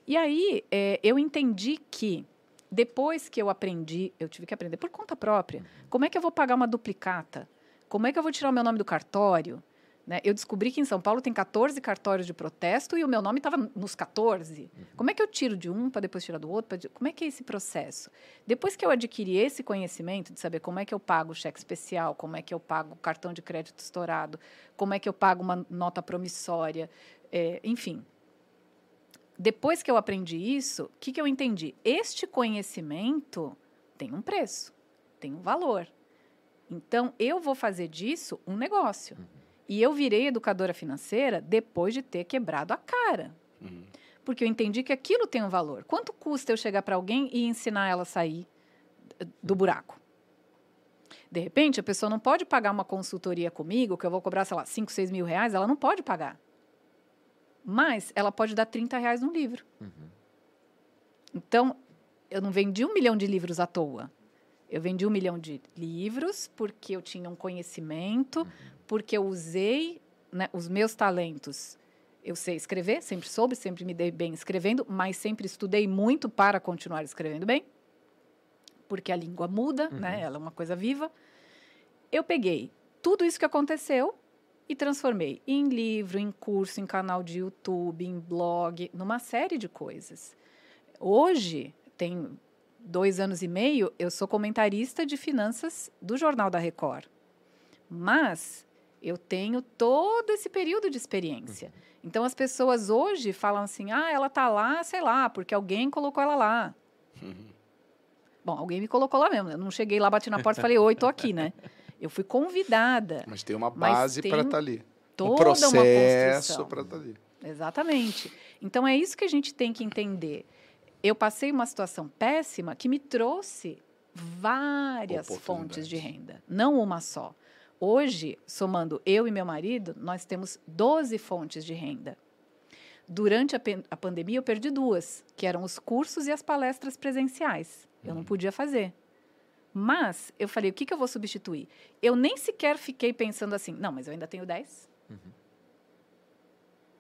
E aí é, eu entendi que depois que eu aprendi, eu tive que aprender por conta própria, como é que eu vou pagar uma duplicata? Como é que eu vou tirar o meu nome do cartório? Né? Eu descobri que em São Paulo tem 14 cartórios de protesto e o meu nome estava nos 14. Uhum. Como é que eu tiro de um para depois tirar do outro? Como é que é esse processo? Depois que eu adquiri esse conhecimento de saber como é que eu pago o cheque especial, como é que eu pago o cartão de crédito estourado, como é que eu pago uma nota promissória, é, enfim. Depois que eu aprendi isso, o que, que eu entendi? Este conhecimento tem um preço, tem um valor. Então, eu vou fazer disso um negócio. Uhum. E eu virei educadora financeira depois de ter quebrado a cara. Uhum. Porque eu entendi que aquilo tem um valor. Quanto custa eu chegar para alguém e ensinar ela a sair do buraco? De repente, a pessoa não pode pagar uma consultoria comigo, que eu vou cobrar, sei lá, 5, 6 mil reais, ela não pode pagar. Mas ela pode dar 30 reais num livro. Uhum. Então, eu não vendi um milhão de livros à toa. Eu vendi um milhão de livros porque eu tinha um conhecimento, uhum porque eu usei né, os meus talentos. Eu sei escrever, sempre soube, sempre me dei bem escrevendo, mas sempre estudei muito para continuar escrevendo bem, porque a língua muda, uhum. né? Ela é uma coisa viva. Eu peguei tudo isso que aconteceu e transformei em livro, em curso, em canal de YouTube, em blog, numa série de coisas. Hoje, tem dois anos e meio, eu sou comentarista de finanças do Jornal da Record. Mas eu tenho todo esse período de experiência. Uhum. Então as pessoas hoje falam assim: ah, ela tá lá, sei lá, porque alguém colocou ela lá. Uhum. Bom, alguém me colocou lá mesmo. Eu não cheguei lá, bati na porta e falei: oi, tô aqui, né? Eu fui convidada. Mas tem uma base para estar tá ali. Toda um processo para estar tá ali. Exatamente. Então é isso que a gente tem que entender. Eu passei uma situação péssima que me trouxe várias fontes de renda, não uma só. Hoje, somando eu e meu marido, nós temos 12 fontes de renda. Durante a, a pandemia, eu perdi duas, que eram os cursos e as palestras presenciais. Eu não uhum. podia fazer. Mas eu falei, o que, que eu vou substituir? Eu nem sequer fiquei pensando assim, não, mas eu ainda tenho 10. Uhum.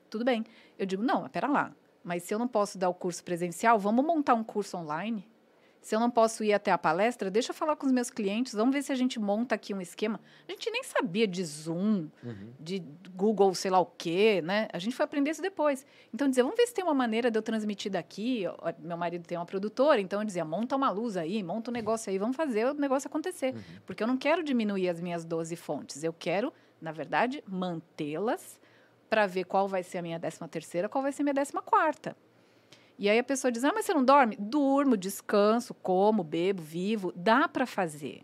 Tudo bem. Eu digo, não, espera lá. Mas se eu não posso dar o curso presencial, vamos montar um curso online? Se eu não posso ir até a palestra, deixa eu falar com os meus clientes, vamos ver se a gente monta aqui um esquema. A gente nem sabia de Zoom, uhum. de Google, sei lá o quê, né? A gente foi aprender isso depois. Então, dizer, vamos ver se tem uma maneira de eu transmitir daqui. Meu marido tem uma produtora, então eu dizia, monta uma luz aí, monta um negócio aí, vamos fazer o negócio acontecer. Uhum. Porque eu não quero diminuir as minhas 12 fontes, eu quero, na verdade, mantê-las para ver qual vai ser a minha décima terceira, qual vai ser a minha décima quarta. E aí a pessoa diz: Ah, mas você não dorme? Durmo, descanso, como, bebo, vivo. Dá para fazer.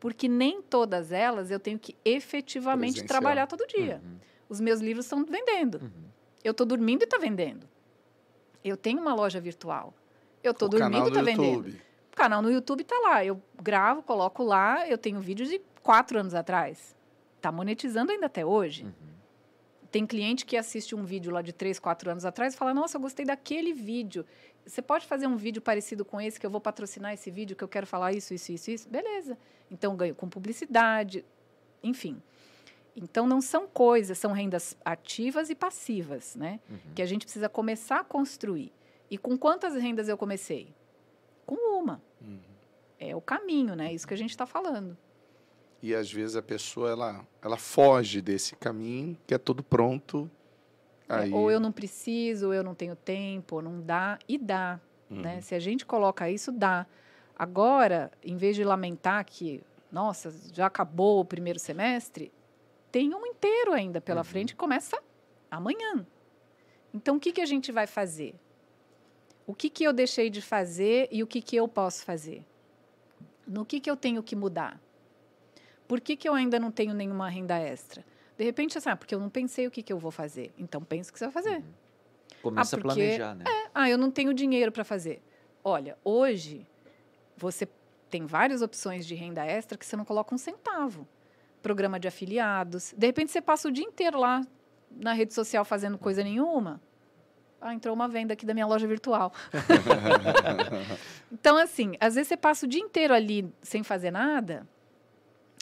Porque nem todas elas eu tenho que efetivamente Presencial. trabalhar todo dia. Uhum. Os meus livros estão vendendo. Uhum. Eu estou dormindo e está vendendo. Eu tenho uma loja virtual. Eu O dormindo, canal tá do vendendo. O canal no YouTube tá lá. Eu gravo, coloco lá. Eu tenho vídeos de quatro anos atrás. Tá monetizando ainda até hoje. Uhum. Tem cliente que assiste um vídeo lá de três, quatro anos atrás e fala: Nossa, eu gostei daquele vídeo. Você pode fazer um vídeo parecido com esse, que eu vou patrocinar esse vídeo, que eu quero falar isso, isso, isso, isso? Beleza. Então, ganho com publicidade, enfim. Então, não são coisas, são rendas ativas e passivas, né? Uhum. Que a gente precisa começar a construir. E com quantas rendas eu comecei? Com uma. Uhum. É o caminho, né? Isso que a gente está falando. E às vezes a pessoa ela, ela foge desse caminho, que é tudo pronto. É, Aí, Ou eu não preciso, ou eu não tenho tempo, ou não dá, e dá. Uhum. né? Se a gente coloca isso, dá. Agora, em vez de lamentar que, nossa, já acabou o primeiro semestre, tem um inteiro ainda pela Uhum. frente que começa amanhã. Então, o que, que a gente vai fazer? O que, que eu deixei de fazer e o que, que eu posso fazer? No que, que eu tenho que mudar? Por que, que eu ainda não tenho nenhuma renda extra? De repente, assim, ah, porque eu não pensei o que, que eu vou fazer. Então, pense o que você vai fazer. Começa Ah, a porque- planejar, né? Ah, eu não tenho dinheiro para fazer. Olha, hoje você tem várias opções de renda extra que você não coloca um centavo. Programa de afiliados. De repente você passa o dia inteiro lá na rede social fazendo coisa nenhuma. Ah, entrou uma venda aqui da minha loja virtual. então, assim, às vezes você passa o dia inteiro ali sem fazer nada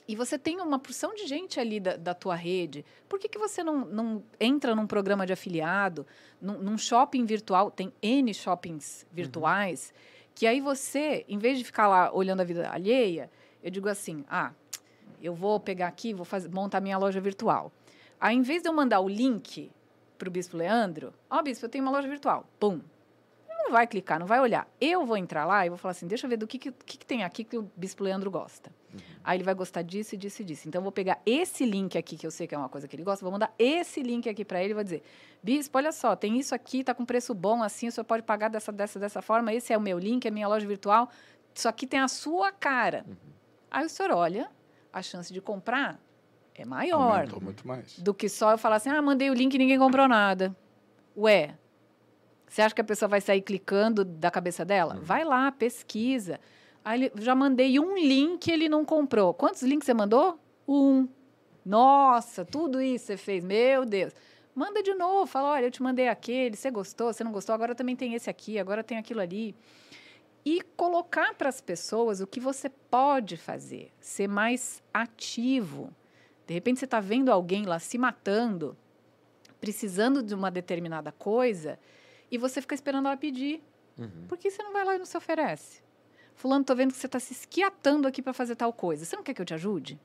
e você tem uma porção de gente ali da, da tua rede. Por que, que você não, não entra num programa de afiliado, num, num shopping virtual? Tem N shoppings virtuais, que aí você, em vez de ficar lá olhando a vida alheia, eu digo assim, ah, eu vou pegar aqui, vou fazer, montar minha loja virtual. Aí, em vez de eu mandar o link para o Bispo Leandro, ó, Bispo, eu tenho uma loja virtual. Pum. Não vai clicar, não vai olhar. Eu vou entrar lá e vou falar assim, deixa eu ver do que, que, que, que tem aqui que o Bispo Leandro gosta. Aí ele vai gostar disso, e disso e disso. Então, eu vou pegar esse link aqui, que eu sei que é uma coisa que ele gosta, vou mandar esse link aqui para ele e vou dizer, Bispo, olha só, tem isso aqui, tá com preço bom, assim, o senhor pode pagar dessa, dessa, dessa forma, esse é o meu link, é a minha loja virtual, isso aqui tem a sua cara. Aí o senhor olha, a chance de comprar é maior Aumentou muito mais. do que só eu falar assim, ah, mandei o link e ninguém comprou nada. Ué, você acha que a pessoa vai sair clicando da cabeça dela? Vai lá, pesquisa. Aí ele, já mandei um link ele não comprou. Quantos links você mandou? Um. Nossa, tudo isso você fez. Meu Deus. Manda de novo, fala, olha, eu te mandei aquele, você gostou, você não gostou, agora também tem esse aqui, agora tem aquilo ali. E colocar para as pessoas o que você pode fazer, ser mais ativo. De repente você está vendo alguém lá se matando, precisando de uma determinada coisa, e você fica esperando ela pedir. Uhum. Por que você não vai lá e não se oferece? Fulano, tô vendo que você está se esquiatando aqui para fazer tal coisa. Você não quer que eu te ajude?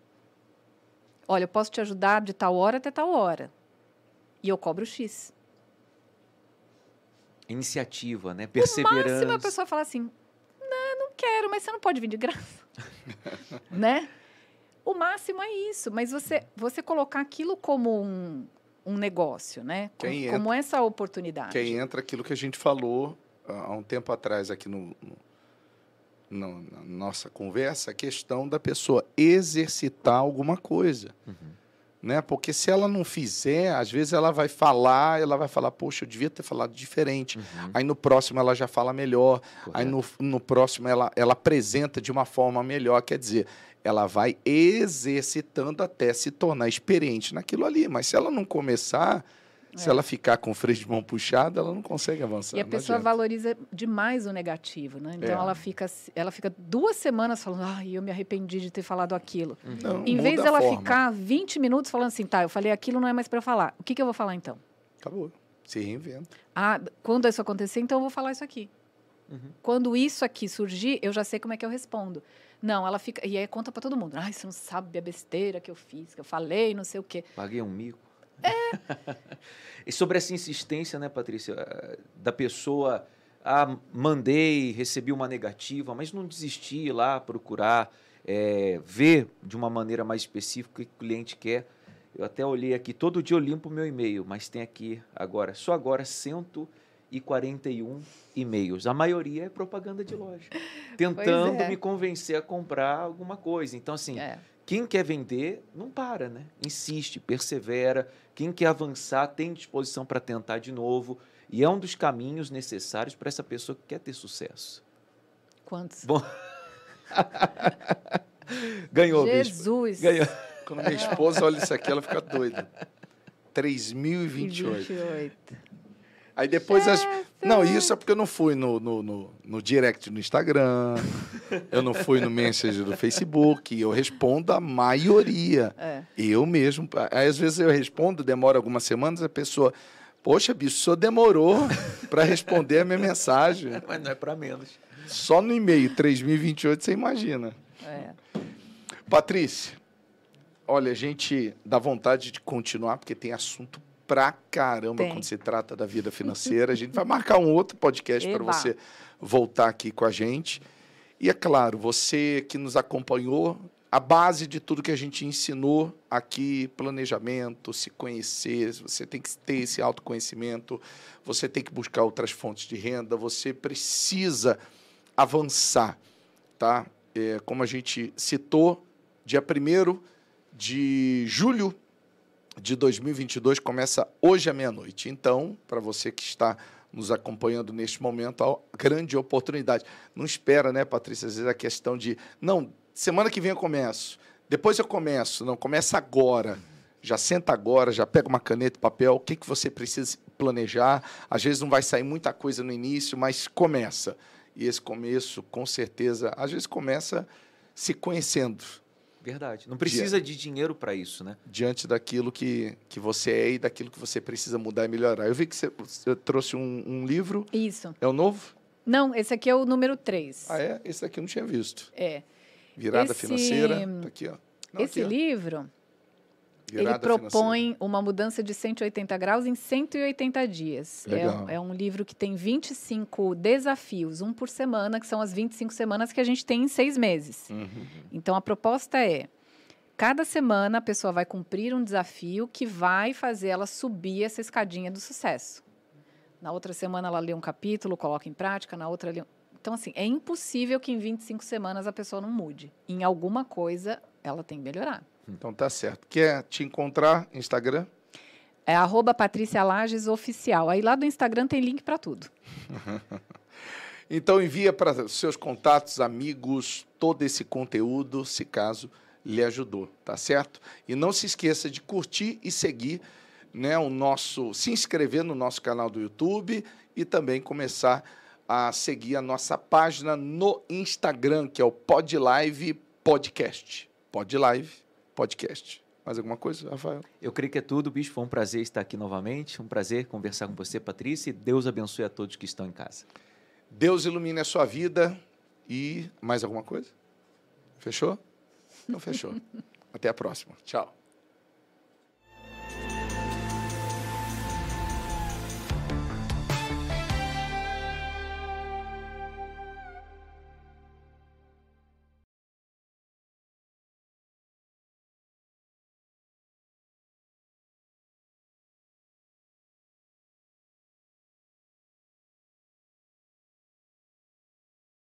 Olha, eu posso te ajudar de tal hora até tal hora. E eu cobro X. Iniciativa, né? No máximo a Perseverança. pessoa fala assim: não, não quero, mas você não pode vir de graça. né? O máximo é isso, mas você, você colocar aquilo como um, um negócio, né? Com- Quem como essa oportunidade. Que aí entra aquilo que a gente falou há um tempo atrás aqui no, no- no- na nossa conversa, a questão da pessoa exercitar alguma coisa. Né? Porque se ela não fizer, às vezes ela vai falar, ela vai falar, poxa, eu devia ter falado diferente. Uhum. Aí no próximo ela já fala melhor. Aí Correto. no, no próximo ela, ela apresenta de uma forma melhor. Quer dizer, ela vai exercitando até se tornar experiente naquilo ali. Mas se ela não começar, se É. ela ficar com o freio de mão puxado, ela não consegue avançar. E a pessoa adianta. valoriza demais o negativo, né? Então É. ela fica ela fica duas semanas falando, ai, eu me arrependi de ter falado aquilo. Não, em vez dela forma. ficar 20 minutos falando assim, tá, eu falei aquilo, não é mais para eu falar. O que, que eu vou falar então? Acabou. Se reinventa. Ah, quando isso acontecer, então eu vou falar isso aqui. Uhum. Quando isso aqui surgir, eu já sei como é que eu respondo. Não, ela fica. E aí conta para todo mundo. Ai, você não sabe a besteira que eu fiz, que eu falei, não sei o quê. Paguei um mico. É. e sobre essa insistência, né, Patrícia, eh, da pessoa, ah, mandei, recebi uma negativa, mas não desisti ir lá procurar, eh, ver de uma maneira mais específica o que o cliente quer. Eu até olhei aqui, todo dia eu limpo o meu e-mail, mas tem aqui agora, só agora, 141 e-mails. A maioria é propaganda de loja. Tentando é. me convencer a comprar alguma coisa. Então, assim, É. quem quer vender, não para, né? Insiste, persevera. Quem quer avançar, tem disposição para tentar de novo. E é um dos caminhos necessários para essa pessoa que quer ter sucesso. Quantos? Bom. Ganhou, Jesus. Bispo. Ganhou. Quando minha esposa olha isso aqui, ela fica doida. 3.028. 28. Aí depois as. Não, isso é porque eu não fui no, no, no, no direct no Instagram, eu não fui no Messenger do Facebook, eu respondo a maioria. É. Eu mesmo. Aí às vezes eu respondo, demora algumas semanas, a pessoa. Poxa, bicho, o senhor demorou para responder a minha mensagem. Mas não é para menos. Só no e-mail, 3028, você imagina. É. Patrícia, olha, a gente dá vontade de continuar, porque tem assunto pra caramba Tem. quando se trata da vida financeira. A gente vai marcar um outro podcast para você voltar aqui com a gente. E é claro, você que nos acompanhou, a base de tudo que a gente ensinou aqui, planejamento, se conhecer, você tem que ter esse autoconhecimento, você tem que buscar outras fontes de renda, você precisa avançar, tá? É, como a gente citou, dia 1 de julho de 2022 começa hoje à meia-noite. Então, para você que está nos acompanhando neste momento, a grande oportunidade. Não espera, né, Patrícia? Às vezes a questão de, não, semana que vem eu começo, depois eu começo. Não, começa agora. Já senta agora, já pega uma caneta e papel, o que, que você precisa planejar. Às vezes não vai sair muita coisa no início, mas começa. E esse começo, com certeza, às vezes começa se conhecendo Verdade. Não precisa de dinheiro para isso, né? diante daquilo que, que você é e daquilo que você precisa mudar e melhorar. Eu vi que você, você trouxe um, um livro. Isso. É o novo? Não, esse aqui é o número 3. Ah, é? Esse daqui eu não tinha visto. É. Virada Esse- financeira. Tá aqui, ó. Não, Esse aqui, ó. livro, Virada ele propõe uma mudança de 180 graus em 180 dias. É, um- é um livro que tem 25 desafios, um por semana, que são as 25 semanas que a gente tem em seis meses. financeira. Uhum. Então, a proposta é: cada semana a pessoa vai cumprir um desafio que vai fazer ela subir essa escadinha do sucesso. Na outra semana, ela lê um capítulo, coloca em prática, na outra, lê... Então, assim, é impossível que em 25 semanas a pessoa não mude. Em alguma coisa, ela tem que melhorar. Então tá certo. Quer te encontrar? Instagram? É arroba Patrícia Lages Oficial. Aí lá do Instagram tem link para tudo. Então envia para seus contatos, amigos, todo esse conteúdo, se caso lhe ajudou, tá certo? E não se esqueça de curtir e seguir, né, o nosso, se inscrever no nosso canal do YouTube e também começar a seguir a nossa página no Instagram, que é o Podlive Podcast. Podlive Podcast. Mais alguma coisa, Rafael? Eu creio que é tudo, bicho. Foi um prazer estar aqui novamente. Um prazer conversar com você, Patrícia. E Deus abençoe a todos que estão em casa. Deus ilumine a sua vida e mais alguma coisa? Fechou? Então fechou. Até a próxima. Tchau.